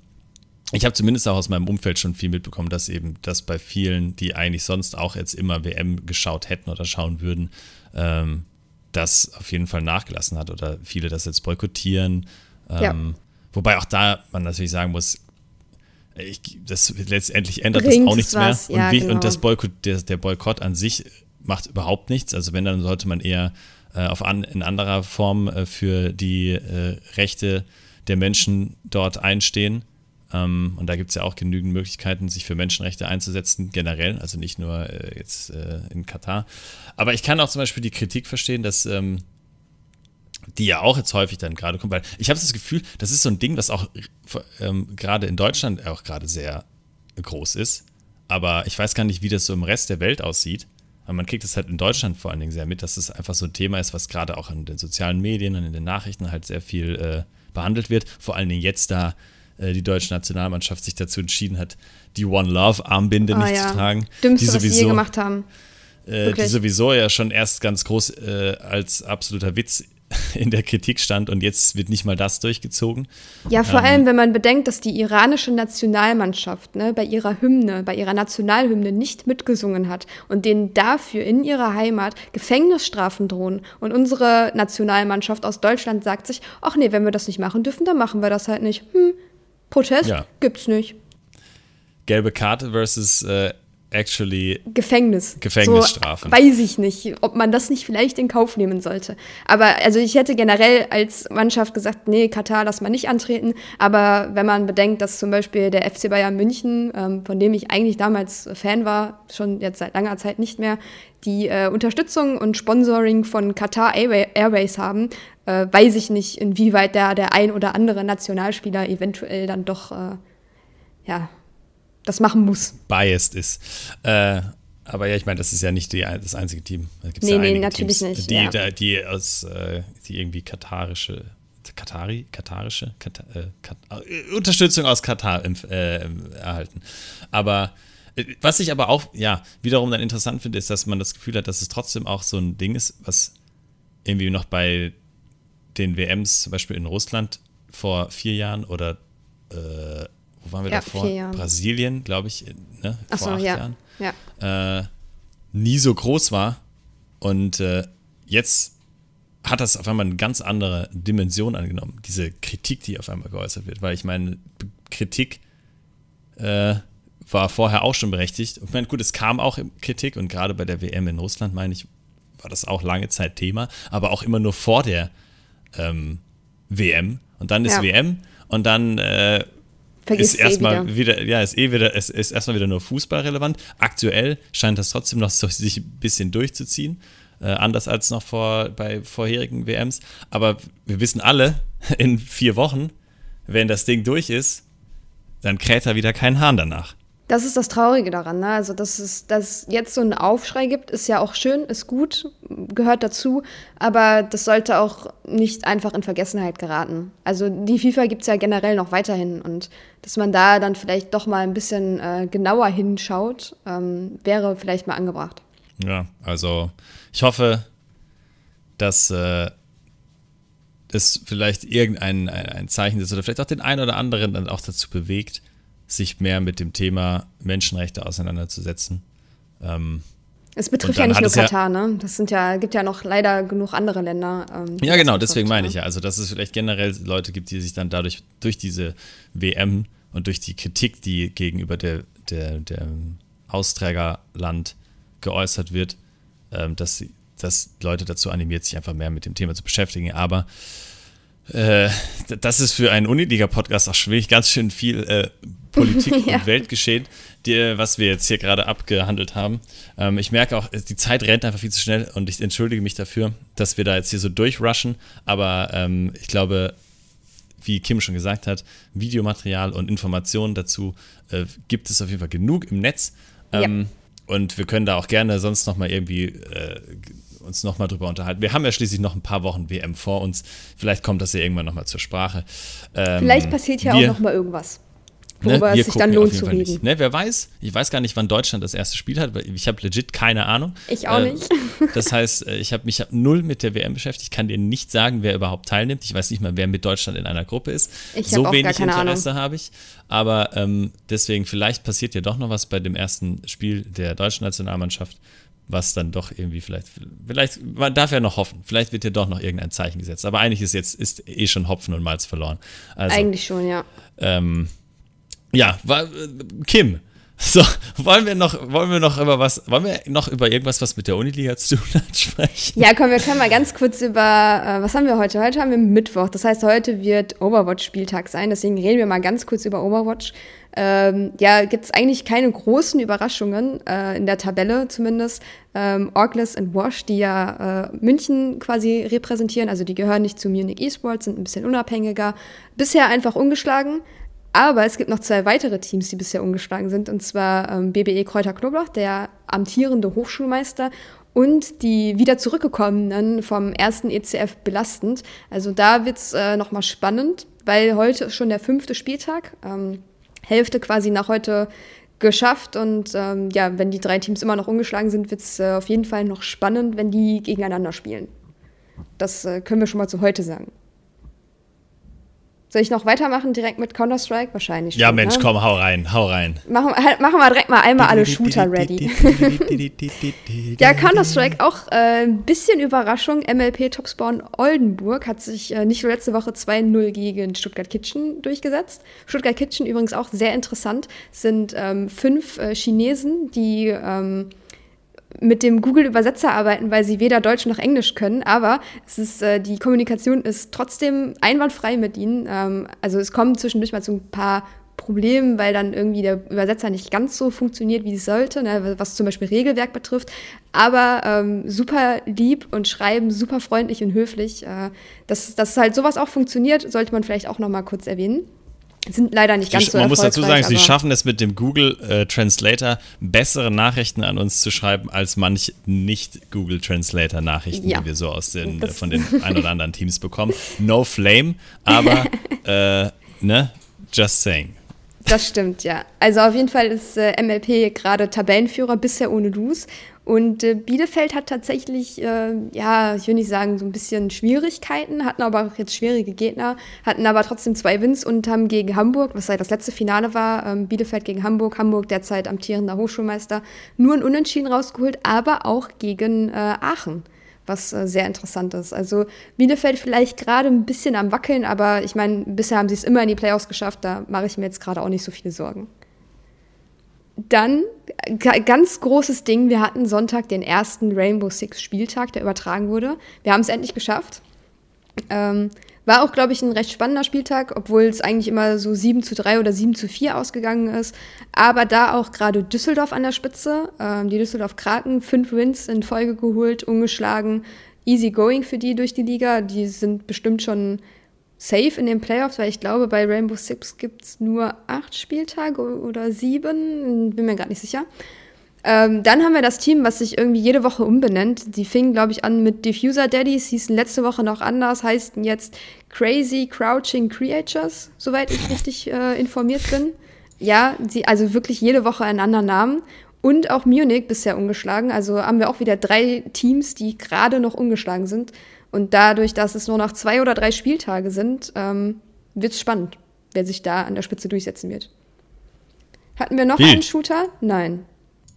ich habe zumindest auch aus meinem Umfeld schon viel mitbekommen, dass eben das bei vielen, die eigentlich sonst auch jetzt immer WM geschaut hätten oder schauen würden, ähm, das auf jeden Fall nachgelassen hat oder viele das jetzt boykottieren. Ähm, ja. Wobei auch da man natürlich sagen muss, ich, das letztendlich ändert Bringt das auch nichts was. mehr. Und, wie, genau. und das Boykott, der, der, Boykott an sich macht überhaupt nichts. Also wenn, dann sollte man eher äh, auf an, in anderer Form äh, für die äh, Rechte der Menschen dort einstehen. Ähm, und da gibt es ja auch genügend Möglichkeiten, sich für Menschenrechte einzusetzen, generell, also nicht nur äh, jetzt äh, in Katar. Aber ich kann auch zum Beispiel die Kritik verstehen, dass ähm, die ja auch jetzt häufig dann gerade kommt, weil ich habe das Gefühl, das ist so ein Ding, was auch ähm, gerade in Deutschland auch gerade sehr groß ist. Aber ich weiß gar nicht, wie das so im Rest der Welt aussieht. Aber man kriegt es halt in Deutschland vor allen Dingen sehr mit, dass es einfach so ein Thema ist, was gerade auch in den sozialen Medien und in den Nachrichten halt sehr viel äh, behandelt wird. Vor allen Dingen jetzt, da äh, die deutsche Nationalmannschaft sich dazu entschieden hat, die One Love Armbinde oh, nicht ja. zu tragen. Dümmste, die sowieso, was wir gemacht haben. Äh, die sowieso ja schon erst ganz groß äh, als absoluter Witz in der Kritik stand und jetzt wird nicht mal das durchgezogen. Ja, vor ähm, allem, wenn man bedenkt, dass die iranische Nationalmannschaft ne, bei ihrer Hymne, bei ihrer Nationalhymne nicht mitgesungen hat und denen dafür in ihrer Heimat Gefängnisstrafen drohen. Und unsere Nationalmannschaft aus Deutschland sagt sich, ach nee, wenn wir das nicht machen dürfen, dann machen wir das halt nicht. Hm, Protest ja. gibt's nicht. Gelbe Karte versus äh, actually Gefängnis. Gefängnisstrafen. So, weiß ich nicht, ob man das nicht vielleicht in Kauf nehmen sollte. Aber also ich hätte generell als Mannschaft gesagt, nee, Katar lass mal nicht antreten. Aber wenn man bedenkt, dass zum Beispiel der FC Bayern München, ähm, von dem ich eigentlich damals Fan war, schon jetzt seit langer Zeit nicht mehr, die äh, Unterstützung und Sponsoring von Qatar Airways haben, äh, weiß ich nicht, inwieweit da der ein oder andere Nationalspieler eventuell dann doch äh, ja, das machen muss. Biased ist. Äh, aber ja, ich meine, das ist ja nicht die, das einzige Team. Da gibt's nee, ja nee, natürlich Teams, nicht. Die, ja. die, die aus, äh, die irgendwie katarische, Katari, katarische, Katar, äh, Katar, äh, Unterstützung aus Katar äh, erhalten. Aber äh, was ich aber auch, ja, wiederum dann interessant finde, ist, dass man das Gefühl hat, dass es trotzdem auch so ein Ding ist, was irgendwie noch bei den WMs, zum Beispiel in Russland vor vier Jahren oder äh, wo waren wir ja, davor? Brasilien, glaube ich, ne? vor so, acht ja. Jahren. Ja. Äh, nie so groß war. Und äh, jetzt hat das auf einmal eine ganz andere Dimension angenommen, diese Kritik, die auf einmal geäußert wird. Weil ich meine, Kritik äh, war vorher auch schon berechtigt. Ich meine, gut, es kam auch Kritik und gerade bei der WM in Russland, meine ich, war das auch lange Zeit Thema, aber auch immer nur vor der ähm, WM. Und dann ist ja. WM und dann äh, ist eh erstmal wieder. wieder. ja, ist eh wieder, es ist erstmal wieder nur Fußball relevant. Aktuell scheint das trotzdem noch so, sich ein bisschen durchzuziehen. Äh, anders als noch vor, bei vorherigen WMs. Aber wir wissen alle, in vier Wochen, wenn das Ding durch ist, dann kräht da wieder kein Hahn danach. Das ist das Traurige daran. Ne? Also, dass es dass jetzt so einen Aufschrei gibt, ist ja auch schön, ist gut, gehört dazu. Aber das sollte auch nicht einfach in Vergessenheit geraten. Also, die FIFA gibt es ja generell noch weiterhin. Und dass man da dann vielleicht doch mal ein bisschen äh, genauer hinschaut, ähm, wäre vielleicht mal angebracht. Ja, also ich hoffe, dass äh, es vielleicht irgendein ein, ein Zeichen ist oder vielleicht auch den einen oder anderen dann auch dazu bewegt, sich mehr mit dem Thema Menschenrechte auseinanderzusetzen. Ähm, es betrifft ja nicht nur Katar, ja, ne? Das sind ja, gibt ja noch leider genug andere Länder. Ähm, ja, genau, deswegen meine ich ja. Also, dass es vielleicht generell Leute gibt, die sich dann dadurch, durch diese WM und durch die Kritik, die gegenüber der, der, der Austrägerland geäußert wird, ähm, dass, dass Leute dazu animiert, sich einfach mehr mit dem Thema zu beschäftigen. Aber äh, das ist für einen Uniliga-Podcast auch schwierig, ganz schön viel äh, Politik ja. und Weltgeschehen, die, was wir jetzt hier gerade abgehandelt haben. Ähm, ich merke auch, die Zeit rennt einfach viel zu schnell und ich entschuldige mich dafür, dass wir da jetzt hier so durchrushen. Aber ähm, ich glaube, wie Kim schon gesagt hat, Videomaterial und Informationen dazu äh, gibt es auf jeden Fall genug im Netz. Ähm, ja. Und wir können da auch gerne sonst noch mal irgendwie äh, uns nochmal drüber unterhalten. Wir haben ja schließlich noch ein paar Wochen WM vor uns. Vielleicht kommt das ja irgendwann nochmal zur Sprache. Ähm, Vielleicht passiert ja auch nochmal irgendwas. Worüber ne? es sich dann lohnt zu reden. Nicht, ne? Wer weiß, ich weiß gar nicht, wann Deutschland das erste Spiel hat, weil ich habe legit keine Ahnung. Ich auch äh, nicht. das heißt, äh, ich habe mich null mit der WM beschäftigt. Ich kann dir nicht sagen, wer überhaupt teilnimmt. Ich weiß nicht mal, wer mit Deutschland in einer Gruppe ist. Ich so wenig Interesse habe ich. Aber ähm, deswegen, vielleicht passiert ja doch noch was bei dem ersten Spiel der deutschen Nationalmannschaft, was dann doch irgendwie vielleicht, vielleicht, man darf ja noch hoffen. Vielleicht wird ja doch noch irgendein Zeichen gesetzt. Aber eigentlich ist jetzt ist eh schon Hopfen und Malz verloren. Also, eigentlich schon, ja. Ähm, ja, war, Kim. So, wollen wir noch, wollen wir noch über was, wollen wir noch über irgendwas, was mit der Uniliga zu tun hat, sprechen? Ja, komm, wir können mal ganz kurz über, äh, was haben wir heute? Heute haben wir Mittwoch. Das heißt, heute wird Overwatch-Spieltag sein. Deswegen reden wir mal ganz kurz über Overwatch. Ähm, ja, gibt es eigentlich keine großen Überraschungen, äh, in der Tabelle zumindest. Ähm, Orkless und Wash, die ja äh, München quasi repräsentieren, also die gehören nicht zu Munich Esports, sind ein bisschen unabhängiger. Bisher einfach ungeschlagen. Aber es gibt noch zwei weitere Teams, die bisher ungeschlagen sind, und zwar ähm, BBE Kräuter Knoblauch, der amtierende Hochschulmeister, und die wieder zurückgekommenen vom ersten ECF belastend. Also da wird es äh, nochmal spannend, weil heute ist schon der fünfte Spieltag. Ähm, Hälfte quasi nach heute geschafft. Und ähm, ja, wenn die drei Teams immer noch ungeschlagen sind, wird es äh, auf jeden Fall noch spannend, wenn die gegeneinander spielen. Das äh, können wir schon mal zu heute sagen. Soll ich noch weitermachen direkt mit Counter-Strike? Wahrscheinlich schon. Ja, Mensch, ne? komm, hau rein, hau rein. Machen, halt, machen wir direkt mal einmal alle Shooter ready. ja, Counter-Strike auch äh, ein bisschen Überraschung. MLP Topspawn Oldenburg hat sich äh, nicht nur letzte Woche 2-0 gegen Stuttgart Kitchen durchgesetzt. Stuttgart Kitchen übrigens auch sehr interessant. Sind ähm, fünf äh, Chinesen, die. Ähm, mit dem Google-Übersetzer arbeiten, weil sie weder Deutsch noch Englisch können, aber es ist, äh, die Kommunikation ist trotzdem einwandfrei mit ihnen. Ähm, also es kommen zwischendurch mal zu ein paar Problemen, weil dann irgendwie der Übersetzer nicht ganz so funktioniert, wie es sollte, ne, was zum Beispiel Regelwerk betrifft. Aber ähm, super lieb und schreiben, super freundlich und höflich. Äh, dass, dass halt sowas auch funktioniert, sollte man vielleicht auch noch mal kurz erwähnen sind leider nicht ganz so Man muss dazu sagen, sie schaffen es mit dem Google äh, Translator bessere Nachrichten an uns zu schreiben als manch nicht Google Translator Nachrichten, ja. die wir so aus den das von den ein oder anderen Teams bekommen. No flame, aber äh, ne, just saying. Das stimmt, ja. Also auf jeden Fall ist äh, MLP gerade Tabellenführer bisher ohne Lose und äh, Bielefeld hat tatsächlich, äh, ja, ich will nicht sagen, so ein bisschen Schwierigkeiten, hatten aber auch jetzt schwierige Gegner, hatten aber trotzdem zwei Wins und haben gegen Hamburg, was halt das letzte Finale war, ähm, Bielefeld gegen Hamburg, Hamburg derzeit amtierender Hochschulmeister, nur ein Unentschieden rausgeholt, aber auch gegen äh, Aachen was äh, sehr interessant ist. Also Bielefeld vielleicht gerade ein bisschen am Wackeln, aber ich meine, bisher haben sie es immer in die Playoffs geschafft, da mache ich mir jetzt gerade auch nicht so viele Sorgen. Dann ganz großes Ding, wir hatten Sonntag den ersten Rainbow Six Spieltag, der übertragen wurde. Wir haben es endlich geschafft. Ähm, war auch, glaube ich, ein recht spannender Spieltag, obwohl es eigentlich immer so 7 zu 3 oder 7 zu 4 ausgegangen ist. Aber da auch gerade Düsseldorf an der Spitze. Ähm, die Düsseldorf Kraken, fünf Wins in Folge geholt, ungeschlagen. Easy going für die durch die Liga. Die sind bestimmt schon safe in den Playoffs, weil ich glaube, bei Rainbow Six gibt es nur acht Spieltage oder sieben, bin mir gerade nicht sicher. Ähm, dann haben wir das Team, was sich irgendwie jede Woche umbenennt. Die fingen, glaube ich, an mit Diffuser Daddies, hießen letzte Woche noch anders, heißen jetzt Crazy Crouching Creatures, soweit ich richtig äh, informiert bin. Ja, sie, also wirklich jede Woche einen anderen Namen. Und auch Munich bisher ungeschlagen. Also haben wir auch wieder drei Teams, die gerade noch ungeschlagen sind. Und dadurch, dass es nur noch zwei oder drei Spieltage sind, ähm, wird es spannend, wer sich da an der Spitze durchsetzen wird. Hatten wir noch Wie? einen Shooter? Nein.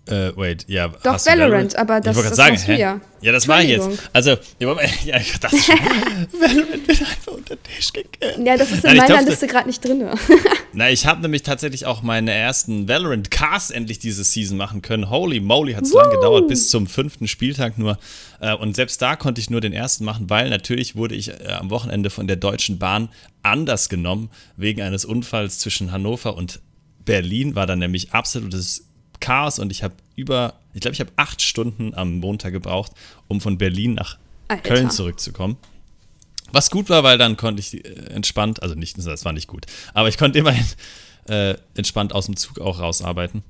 Äh, wait, ja. Doch, Valorant, aber das, ich das sagen, hä? ja. Ja, das war ich jetzt. Also, ja, ich dachte schon, Valorant wird einfach unter den Tisch gekehrt. Ja, das ist in Nein, meiner Liste gerade nicht drin. Na, ich habe nämlich tatsächlich auch meine ersten Valorant-Casts endlich diese Season machen können. Holy moly, hat es lang gedauert, bis zum fünften Spieltag nur. Äh, und selbst da konnte ich nur den ersten machen, weil natürlich wurde ich äh, am Wochenende von der Deutschen Bahn anders genommen, wegen eines Unfalls zwischen Hannover und Berlin war dann nämlich absolutes Chaos und ich habe über, ich glaube, ich habe acht Stunden am Montag gebraucht, um von Berlin nach Alter. Köln zurückzukommen. Was gut war, weil dann konnte ich äh, entspannt, also nicht, das war nicht gut, aber ich konnte immerhin äh, entspannt aus dem Zug auch rausarbeiten.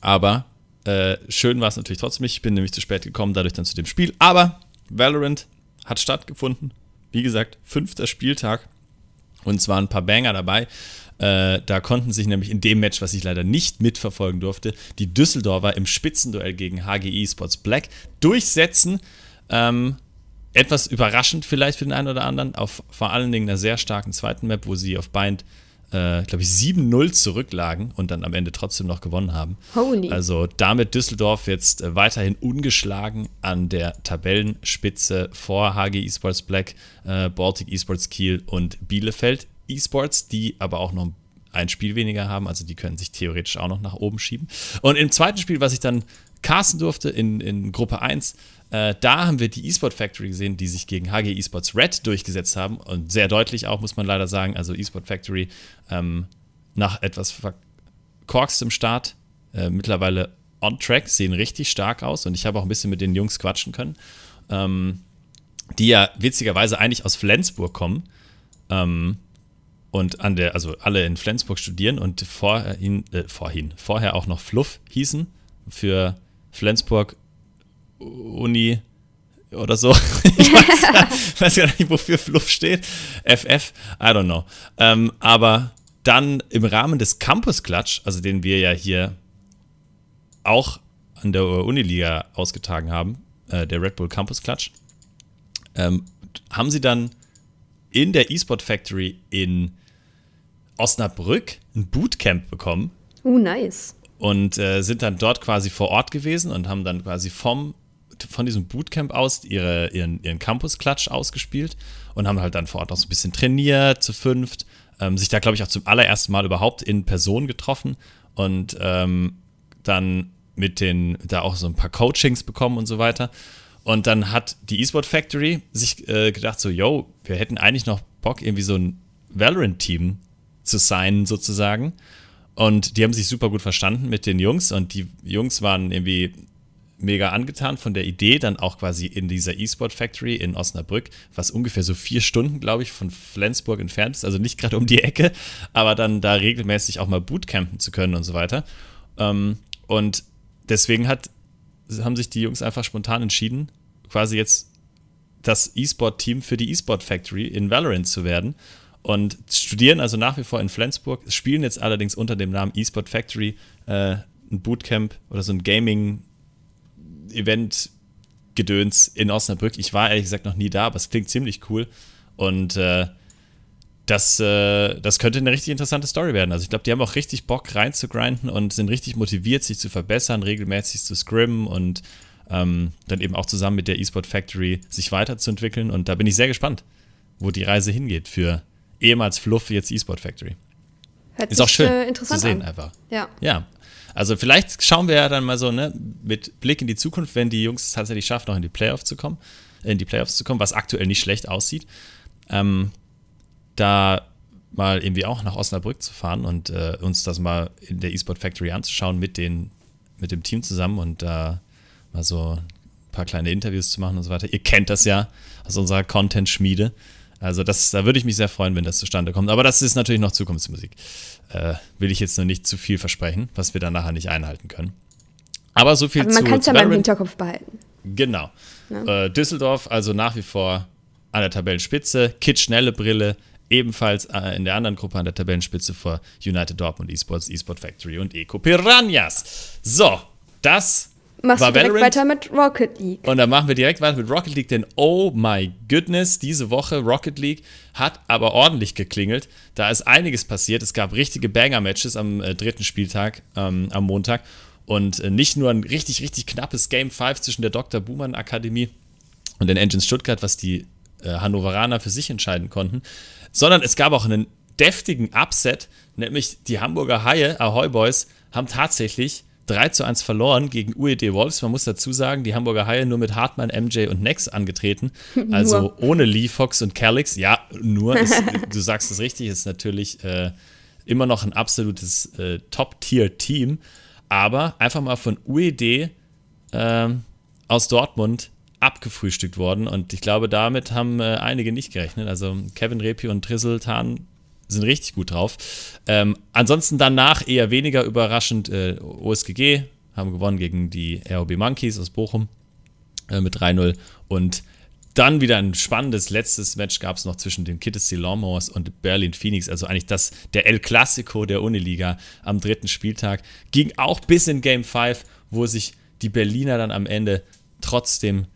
Aber äh, schön war es natürlich trotzdem nicht. Ich bin nämlich zu spät gekommen, dadurch dann zu dem Spiel. Aber Valorant hat stattgefunden. Wie gesagt, fünfter Spieltag. Und zwar ein paar Banger dabei. Äh, da konnten sich nämlich in dem Match, was ich leider nicht mitverfolgen durfte, die Düsseldorfer im Spitzenduell gegen HGI Sports Black durchsetzen. Ähm, etwas überraschend vielleicht für den einen oder anderen, auf vor allen Dingen einer sehr starken zweiten Map, wo sie auf Bind, äh, glaube ich, 7-0 zurücklagen und dann am Ende trotzdem noch gewonnen haben. Holy. Also damit Düsseldorf jetzt äh, weiterhin ungeschlagen an der Tabellenspitze vor HG Esports Black, äh, Baltic Esports Kiel und Bielefeld. Esports, die aber auch noch ein Spiel weniger haben, also die können sich theoretisch auch noch nach oben schieben. Und im zweiten Spiel, was ich dann casten durfte in, in Gruppe 1, äh, da haben wir die eSport Factory gesehen, die sich gegen HG Esports Red durchgesetzt haben und sehr deutlich auch, muss man leider sagen. Also eSport Factory ähm, nach etwas verkorkstem Start äh, mittlerweile on track, sehen richtig stark aus und ich habe auch ein bisschen mit den Jungs quatschen können, ähm, die ja witzigerweise eigentlich aus Flensburg kommen. Ähm, und an der, also alle in Flensburg studieren und vorhin, äh, vorhin, vorher auch noch Fluff hießen für Flensburg Uni oder so. ich weiß, weiß gar nicht, wofür Fluff steht. FF, I don't know. Ähm, aber dann im Rahmen des Campus Clutch, also den wir ja hier auch an der Uniliga ausgetragen haben, äh, der Red Bull Campus Clutch, ähm, haben sie dann in der eSport Factory in Osnabrück ein Bootcamp bekommen. Uh, nice. Und äh, sind dann dort quasi vor Ort gewesen und haben dann quasi vom, von diesem Bootcamp aus ihre, ihren, ihren Campus-Klatsch ausgespielt und haben halt dann vor Ort auch so ein bisschen trainiert, zu fünft. Ähm, sich da, glaube ich, auch zum allerersten Mal überhaupt in Person getroffen und ähm, dann mit den, da auch so ein paar Coachings bekommen und so weiter. Und dann hat die eSport Factory sich äh, gedacht, so, yo, wir hätten eigentlich noch Bock, irgendwie so ein Valorant-Team zu sein, sozusagen. Und die haben sich super gut verstanden mit den Jungs und die Jungs waren irgendwie mega angetan von der Idee, dann auch quasi in dieser E-Sport Factory in Osnabrück, was ungefähr so vier Stunden, glaube ich, von Flensburg entfernt ist, also nicht gerade um die Ecke, aber dann da regelmäßig auch mal Bootcampen zu können und so weiter. Ähm, und deswegen hat, haben sich die Jungs einfach spontan entschieden, quasi jetzt das E-Sport-Team für die E-Sport Factory in Valorant zu werden und studieren also nach wie vor in Flensburg, spielen jetzt allerdings unter dem Namen eSport Factory äh, ein Bootcamp oder so ein Gaming-Event Gedöns in Osnabrück. Ich war ehrlich gesagt noch nie da, aber es klingt ziemlich cool. Und äh, das, äh, das könnte eine richtig interessante Story werden. Also ich glaube, die haben auch richtig Bock reinzugrinden und sind richtig motiviert, sich zu verbessern, regelmäßig zu scrimmen und ähm, dann eben auch zusammen mit der eSport Factory sich weiterzuentwickeln. Und da bin ich sehr gespannt, wo die Reise hingeht für ehemals Fluff, jetzt eSport Factory. Hört ist auch schön äh, interessant zu sehen an. einfach. Ja. Ja. Also vielleicht schauen wir ja dann mal so, ne, mit Blick in die Zukunft, wenn die Jungs es tatsächlich schaffen, noch in die Playoffs zu kommen, in die Playoffs zu kommen, was aktuell nicht schlecht aussieht. Ähm, da mal irgendwie auch nach Osnabrück zu fahren und äh, uns das mal in der eSport Factory anzuschauen mit, den, mit dem Team zusammen und da äh, mal so ein paar kleine Interviews zu machen und so weiter. Ihr kennt das ja aus unserer Content-Schmiede. Also das, da würde ich mich sehr freuen, wenn das zustande kommt. Aber das ist natürlich noch Zukunftsmusik. Äh, will ich jetzt nur nicht zu viel versprechen, was wir dann nachher nicht einhalten können. Aber so viel Aber man kann es ja mal im Hinterkopf behalten. Genau. Ja. Äh, Düsseldorf also nach wie vor an der Tabellenspitze. Kit schnelle Brille, ebenfalls äh, in der anderen Gruppe an der Tabellenspitze vor United Dortmund Esports, Esport Factory und Eco Piranhas. So, das Machst war du direkt Valorant. weiter mit Rocket League. Und dann machen wir direkt weiter mit Rocket League, denn oh my goodness, diese Woche Rocket League hat aber ordentlich geklingelt. Da ist einiges passiert. Es gab richtige Banger-Matches am äh, dritten Spieltag, ähm, am Montag. Und äh, nicht nur ein richtig, richtig knappes Game 5 zwischen der Dr. Buhmann Akademie und den Engines Stuttgart, was die äh, Hannoveraner für sich entscheiden konnten, sondern es gab auch einen deftigen Upset, nämlich die Hamburger Haie, Ahoy Boys, haben tatsächlich 3 zu 1 verloren gegen UED Wolves. Man muss dazu sagen, die Hamburger Haie nur mit Hartmann, MJ und Nex angetreten. Also ohne Lee, Fox und Calix. Ja, nur, ist, du sagst es richtig, ist natürlich äh, immer noch ein absolutes äh, Top-Tier-Team. Aber einfach mal von UED äh, aus Dortmund abgefrühstückt worden. Und ich glaube, damit haben äh, einige nicht gerechnet. Also Kevin Repi und Trizzle Tan sind richtig gut drauf. Ähm, ansonsten danach eher weniger überraschend äh, OSGG haben gewonnen gegen die ROB Monkeys aus Bochum äh, mit 3-0 und dann wieder ein spannendes letztes Match gab es noch zwischen den Kittlesee Lawnmowers und Berlin Phoenix, also eigentlich das der El Clasico der Uniliga am dritten Spieltag. Ging auch bis in Game 5, wo sich die Berliner dann am Ende trotzdem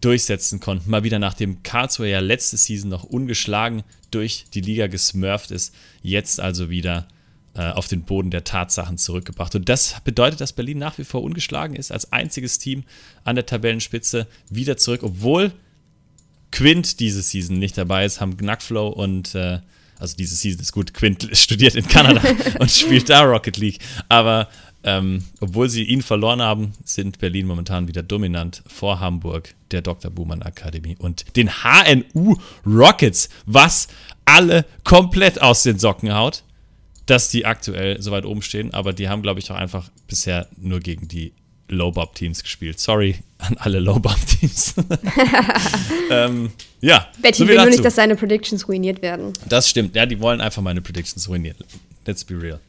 durchsetzen konnten. Mal wieder nachdem Karlsruhe ja letzte Season noch ungeschlagen durch die Liga gesmurft ist, jetzt also wieder äh, auf den Boden der Tatsachen zurückgebracht. Und das bedeutet, dass Berlin nach wie vor ungeschlagen ist, als einziges Team an der Tabellenspitze wieder zurück, obwohl Quint diese Season nicht dabei ist, haben Knackflow und äh, also diese Season ist gut, Quint studiert in Kanada und spielt da Rocket League, aber ähm, obwohl sie ihn verloren haben, sind Berlin momentan wieder dominant vor Hamburg, der Dr. Buhmann Akademie und den HNU Rockets, was alle komplett aus den Socken haut, dass die aktuell so weit oben stehen. Aber die haben, glaube ich, auch einfach bisher nur gegen die Low-Bob-Teams gespielt. Sorry an alle Low-Bob-Teams. ähm, ja. Betty so will nur nicht, dass seine Predictions ruiniert werden. Das stimmt. Ja, die wollen einfach meine Predictions ruinieren. Let's be real.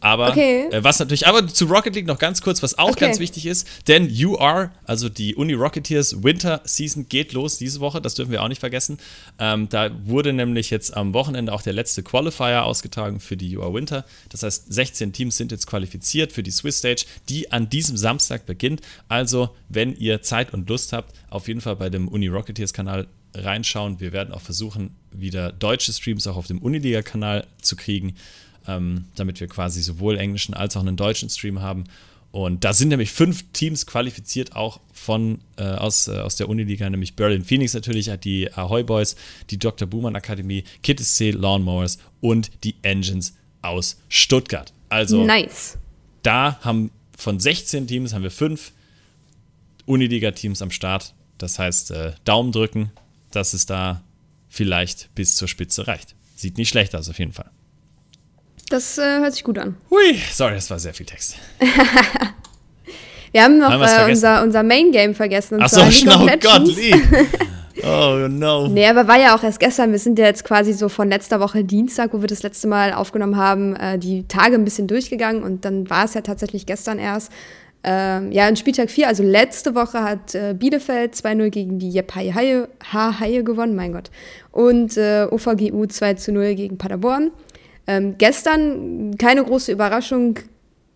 Aber okay. äh, was natürlich, aber zu Rocket League noch ganz kurz, was auch okay. ganz wichtig ist, denn UR, also die Uni Rocketeers Winter Season geht los diese Woche, das dürfen wir auch nicht vergessen. Ähm, da wurde nämlich jetzt am Wochenende auch der letzte Qualifier ausgetragen für die UR Winter. Das heißt, 16 Teams sind jetzt qualifiziert für die Swiss Stage, die an diesem Samstag beginnt. Also, wenn ihr Zeit und Lust habt, auf jeden Fall bei dem Uni Rocketeers Kanal reinschauen. Wir werden auch versuchen, wieder deutsche Streams auch auf dem Uniliga-Kanal zu kriegen ähm, damit wir quasi sowohl englischen als auch einen deutschen Stream haben. Und da sind nämlich fünf Teams qualifiziert, auch von äh, aus, äh, aus der Uniliga, nämlich Berlin Phoenix natürlich, die Ahoy Boys, die Dr. Boomer Akademie, Kittisee Lawnmowers und die Engines aus Stuttgart. Also nice. da haben von 16 Teams haben wir fünf Uniliga-Teams am Start. Das heißt, äh, Daumen drücken, dass es da vielleicht bis zur Spitze reicht. Sieht nicht schlecht aus auf jeden Fall. Das äh, hört sich gut an. Hui, sorry, das war sehr viel Text. wir haben noch haben äh, unser, unser Main Game vergessen. Und Ach so, oh Gott, Oh no. Nee, aber war ja auch erst gestern. Wir sind ja jetzt quasi so von letzter Woche Dienstag, wo wir das letzte Mal aufgenommen haben, äh, die Tage ein bisschen durchgegangen und dann war es ja tatsächlich gestern erst. Ähm, ja, in Spieltag 4, also letzte Woche hat äh, Bielefeld 2-0 gegen die Jepai Haie gewonnen, mein Gott. Und äh, OVGU 2-0 gegen Paderborn. Ähm, gestern keine große Überraschung.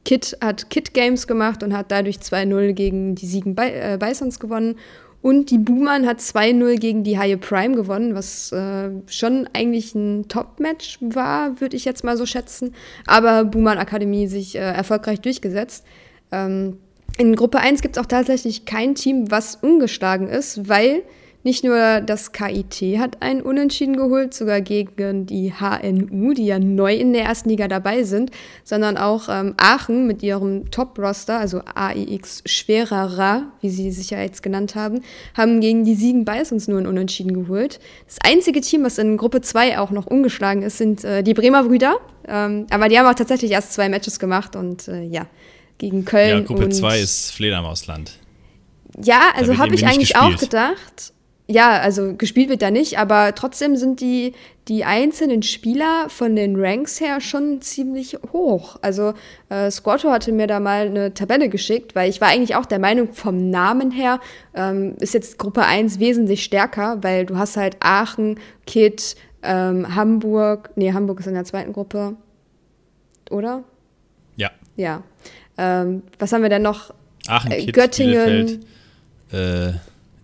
Kit hat Kit Games gemacht und hat dadurch 2-0 gegen die Siegen Bi äh, Bisons gewonnen. Und die Boomern hat 2-0 gegen die Haie Prime gewonnen, was äh, schon eigentlich ein Top-Match war, würde ich jetzt mal so schätzen. Aber Boomern Akademie sich äh, erfolgreich durchgesetzt. Ähm, in Gruppe 1 gibt es auch tatsächlich kein Team, was ungeschlagen ist, weil Nicht nur das KIT hat einen Unentschieden geholt, sogar gegen die HNU, die ja neu in der ersten Liga dabei sind, sondern auch ähm, Aachen mit ihrem Top-Roster, also AIX Schwererer, wie sie sich ja jetzt genannt haben, haben gegen die Siegen Bisons nur einen Unentschieden geholt. Das einzige Team, was in Gruppe 2 auch noch ungeschlagen ist, sind äh, die Bremer Brüder. Ähm, aber die haben auch tatsächlich erst zwei Matches gemacht und äh, ja, gegen Köln. Ja, Gruppe 2 ist Fledermausland. Ja, also habe ich eigentlich auch gedacht ja, also gespielt wird da nicht, aber trotzdem sind die, die einzelnen Spieler von den Ranks her schon ziemlich hoch. Also äh, Squatto hatte mir da mal eine Tabelle geschickt, weil ich war eigentlich auch der Meinung, vom Namen her ähm, ist jetzt Gruppe 1 wesentlich stärker, weil du hast halt Aachen, Kitt, ähm, Hamburg, nee, Hamburg ist in der zweiten Gruppe, oder? Ja. Ja. Ähm, was haben wir denn noch? Aachen, äh, Kitt, Göttingen. Bielefeld,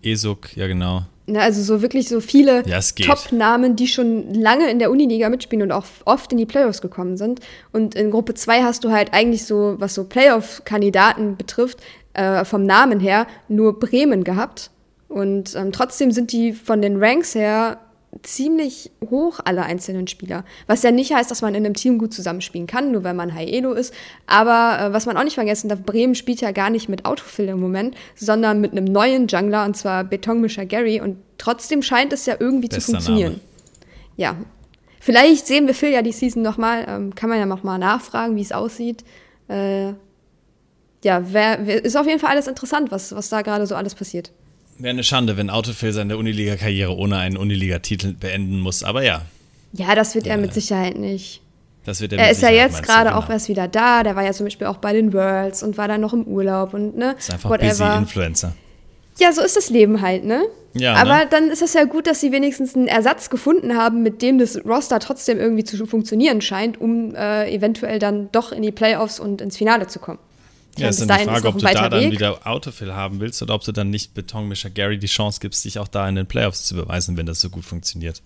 äh, Esuk, ja genau. Ne, also so wirklich so viele ja, Top-Namen, die schon lange in der Uniliga mitspielen und auch oft in die Playoffs gekommen sind. Und in Gruppe 2 hast du halt eigentlich so, was so Playoff-Kandidaten betrifft, äh, vom Namen her nur Bremen gehabt. Und ähm, trotzdem sind die von den Ranks her ziemlich hoch, alle einzelnen Spieler. Was ja nicht heißt, dass man in einem Team gut zusammenspielen kann, nur weil man High Elo ist. Aber äh, was man auch nicht vergessen darf, Bremen spielt ja gar nicht mit Autofill im Moment, sondern mit einem neuen Jungler, und zwar Betonmischer Gary. Und trotzdem scheint es ja irgendwie Bester zu funktionieren. Name. Ja. Vielleicht sehen wir Phil ja die Season nochmal. Ähm, kann man ja nochmal nachfragen, wie es aussieht. Äh, ja, wer, wer, ist auf jeden Fall alles interessant, was, was da gerade so alles passiert. Wäre eine Schande, wenn Autofill seine Uniliga-Karriere ohne einen Uniliga-Titel beenden muss, aber ja. Ja, das wird er mit Sicherheit nicht. Das wird er, er ist ja jetzt gerade genau. auch erst wieder da. Der war ja zum Beispiel auch bei den Worlds und war dann noch im Urlaub und ne. Ist einfach whatever. busy Influencer. Ja, so ist das Leben halt, ne? Ja, Aber ne? dann ist es ja gut, dass sie wenigstens einen Ersatz gefunden haben, mit dem das Roster trotzdem irgendwie zu funktionieren scheint, um äh, eventuell dann doch in die Playoffs und ins Finale zu kommen. Ja, ist dann die Frage, ob du da dann Weg. wieder Autofill haben willst oder ob du dann nicht Betonmischer Gary die Chance gibst, dich auch da in den Playoffs zu beweisen, wenn das so gut funktioniert.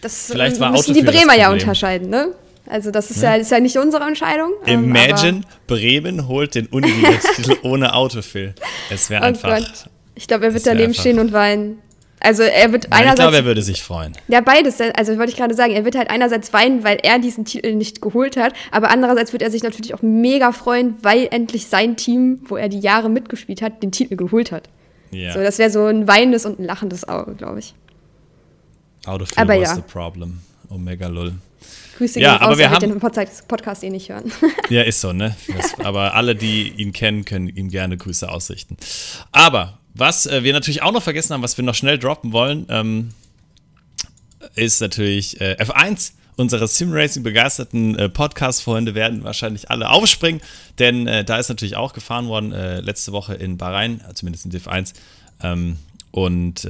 Das Vielleicht äh, war müssen Autofill die Bremer ja unterscheiden, ne? Also das ist ja, ja, ist ja nicht unsere Entscheidung. Ähm, Imagine, Bremen holt den Universitätstitel ohne Autofill. Es wäre oh einfach. Gott. Ich glaube, er wird daneben stehen und weinen. Also er wird Nein, einerseits. Ich glaube, er würde sich freuen. Ja, beides. Also wollte ich gerade sagen, er wird halt einerseits weinen, weil er diesen Titel nicht geholt hat, aber andererseits wird er sich natürlich auch mega freuen, weil endlich sein Team, wo er die Jahre mitgespielt hat, den Titel geholt hat. Ja. So, das wäre so ein weinendes und ein lachendes Auge, glaube ich. Out of aber was ja. the problem. Omega Lull. Grüße ja, aber raus, wir haben den Podcast eh nicht hören. ja, ist so, ne? Aber alle, die ihn kennen, können ihm gerne Grüße ausrichten. Aber was äh, wir natürlich auch noch vergessen haben, was wir noch schnell droppen wollen, ähm, ist natürlich äh, F1. Unsere Simracing-begeisterten äh, Podcast-Freunde werden wahrscheinlich alle aufspringen, denn äh, da ist natürlich auch gefahren worden äh, letzte Woche in Bahrain, äh, zumindest in Div 1. Ähm, und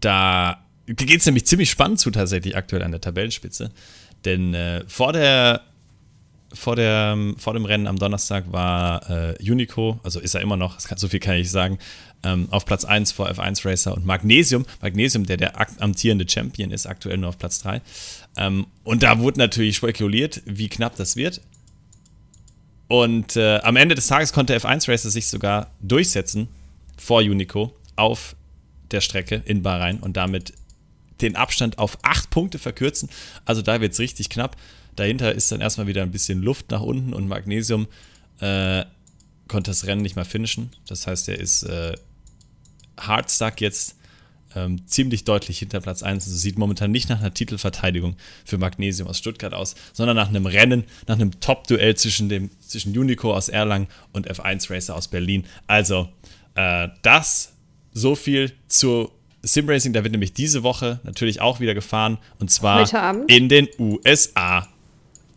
da geht es nämlich ziemlich spannend zu tatsächlich aktuell an der Tabellenspitze. Denn vor der vor, der, vor dem Rennen am Donnerstag war äh, Unico, also ist er immer noch, kann, so viel kann ich sagen, ähm, auf Platz 1 vor F1 Racer und Magnesium. Magnesium, der der amtierende Champion ist, aktuell nur auf Platz 3. Ähm, und da wurde natürlich spekuliert, wie knapp das wird. Und äh, am Ende des Tages konnte F1 Racer sich sogar durchsetzen vor Unico auf der Strecke in Bahrain und damit den Abstand auf 8 Punkte verkürzen. Also da wird es richtig knapp. Dahinter ist dann erstmal wieder ein bisschen Luft nach unten und Magnesium äh, konnte das Rennen nicht mehr finishen. Das heißt, er ist äh, hardstuck jetzt ähm, ziemlich deutlich hinter Platz 1. Also sieht momentan nicht nach einer Titelverteidigung für Magnesium aus Stuttgart aus, sondern nach einem Rennen, nach einem Top-Duell zwischen, dem, zwischen Unico aus Erlangen und F1 Racer aus Berlin. Also, äh, das so viel zu Simracing. Da wird nämlich diese Woche natürlich auch wieder gefahren und zwar in den USA.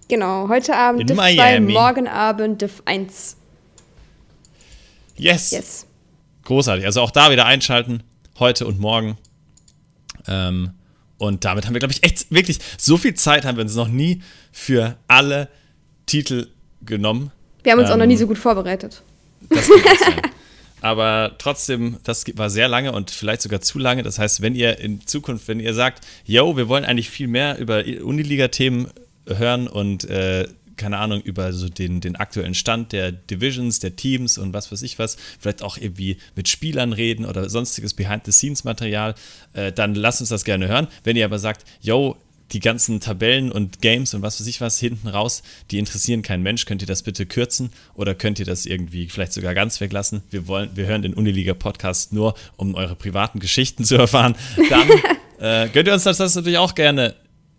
Genau, heute Abend In Div Miami. 2, morgen Abend Div 1. Yes. Yes. Großartig. Also auch da wieder einschalten, heute und morgen. Ähm, und damit haben wir, glaube ich, echt wirklich so viel Zeit haben wir uns noch nie für alle Titel genommen. Wir haben uns ähm, auch noch nie ähm, so gut vorbereitet. Das. Aber trotzdem, das war sehr lange und vielleicht sogar zu lange. Das heißt, wenn ihr in Zukunft, wenn ihr sagt, yo, wir wollen eigentlich viel mehr über Uniliga-Themen hören und äh, keine Ahnung, über so den, den aktuellen Stand der Divisions, der Teams und was weiß ich was, vielleicht auch irgendwie mit Spielern reden oder sonstiges Behind-the-Scenes-Material, äh, dann lasst uns das gerne hören. Wenn ihr aber sagt, yo, die ganzen Tabellen und Games und was weiß ich was hinten raus, die interessieren keinen Mensch. Könnt ihr das bitte kürzen oder könnt ihr das irgendwie vielleicht sogar ganz weglassen? Wir wollen, wir hören den Uniliga-Podcast nur, um eure privaten Geschichten zu erfahren. Dann äh, könnt ihr uns das, das natürlich auch gerne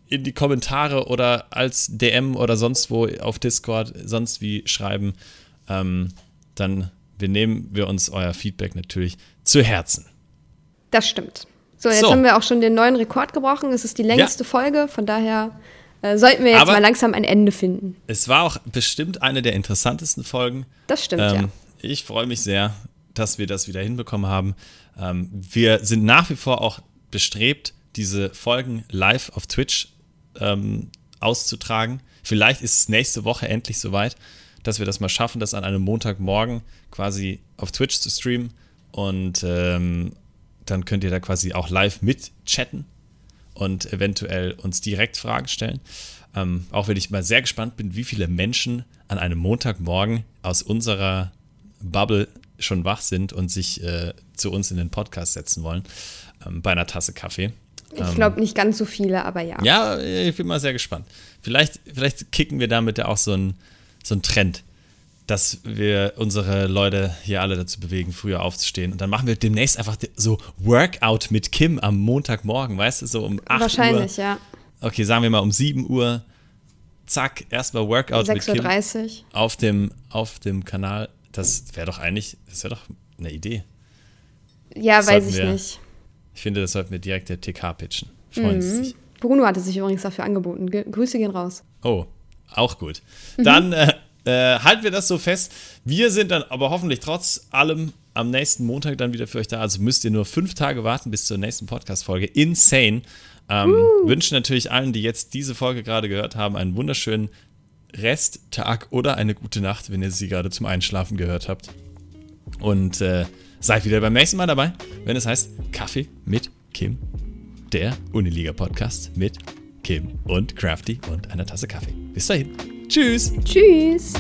in die Kommentare oder als DM oder sonst wo auf Discord sonst wie schreiben. Ähm, dann wir nehmen wir uns euer Feedback natürlich zu Herzen. Das stimmt. So, jetzt so. haben wir auch schon den neuen Rekord gebrochen. Es ist die längste ja. Folge, von daher äh, sollten wir jetzt Aber mal langsam ein Ende finden. Es war auch bestimmt eine der interessantesten Folgen. Das stimmt, ähm, ja. Ich freue mich sehr, dass wir das wieder hinbekommen haben. Ähm, wir sind nach wie vor auch bestrebt, diese Folgen live auf Twitch ähm, auszutragen. Vielleicht ist es nächste Woche endlich soweit, dass wir das mal schaffen, das an einem Montagmorgen quasi auf Twitch zu streamen. Und ähm, dann könnt ihr da quasi auch live mit chatten und eventuell uns direkt Fragen stellen. Ähm, auch wenn ich mal sehr gespannt bin, wie viele Menschen an einem Montagmorgen aus unserer Bubble schon wach sind und sich äh, zu uns in den Podcast setzen wollen, ähm, bei einer Tasse Kaffee. Ich glaube nicht ganz so viele, aber ja. Ja, ich bin mal sehr gespannt. Vielleicht, vielleicht kicken wir damit ja auch so einen so Trend dass wir unsere Leute hier alle dazu bewegen, früher aufzustehen. Und dann machen wir demnächst einfach so Workout mit Kim am Montagmorgen, weißt du, so um 8 Wahrscheinlich, Uhr. Wahrscheinlich, ja. Okay, sagen wir mal um 7 Uhr. Zack, erstmal Workout mit Kim. 6.30 Uhr. Auf dem, auf dem Kanal. Das wäre doch eigentlich, das wäre doch eine Idee. Ja, das weiß ich nicht. Ich finde, das sollten wir direkt der TK pitchen. Freuen mhm. Sie sich. Bruno hatte sich übrigens dafür angeboten. Grüße gehen raus. Oh, auch gut. Mhm. Dann äh, äh, halten wir das so fest. Wir sind dann aber hoffentlich trotz allem am nächsten Montag dann wieder für euch da. Also müsst ihr nur fünf Tage warten bis zur nächsten Podcast-Folge. Insane. Ähm, uh. Wünschen natürlich allen, die jetzt diese Folge gerade gehört haben, einen wunderschönen Resttag oder eine gute Nacht, wenn ihr sie gerade zum Einschlafen gehört habt. Und äh, seid wieder beim nächsten Mal dabei, wenn es heißt Kaffee mit Kim, der Uniliga-Podcast mit Kim und Crafty und einer Tasse Kaffee. Bis dahin. Tschüss. Tschüss.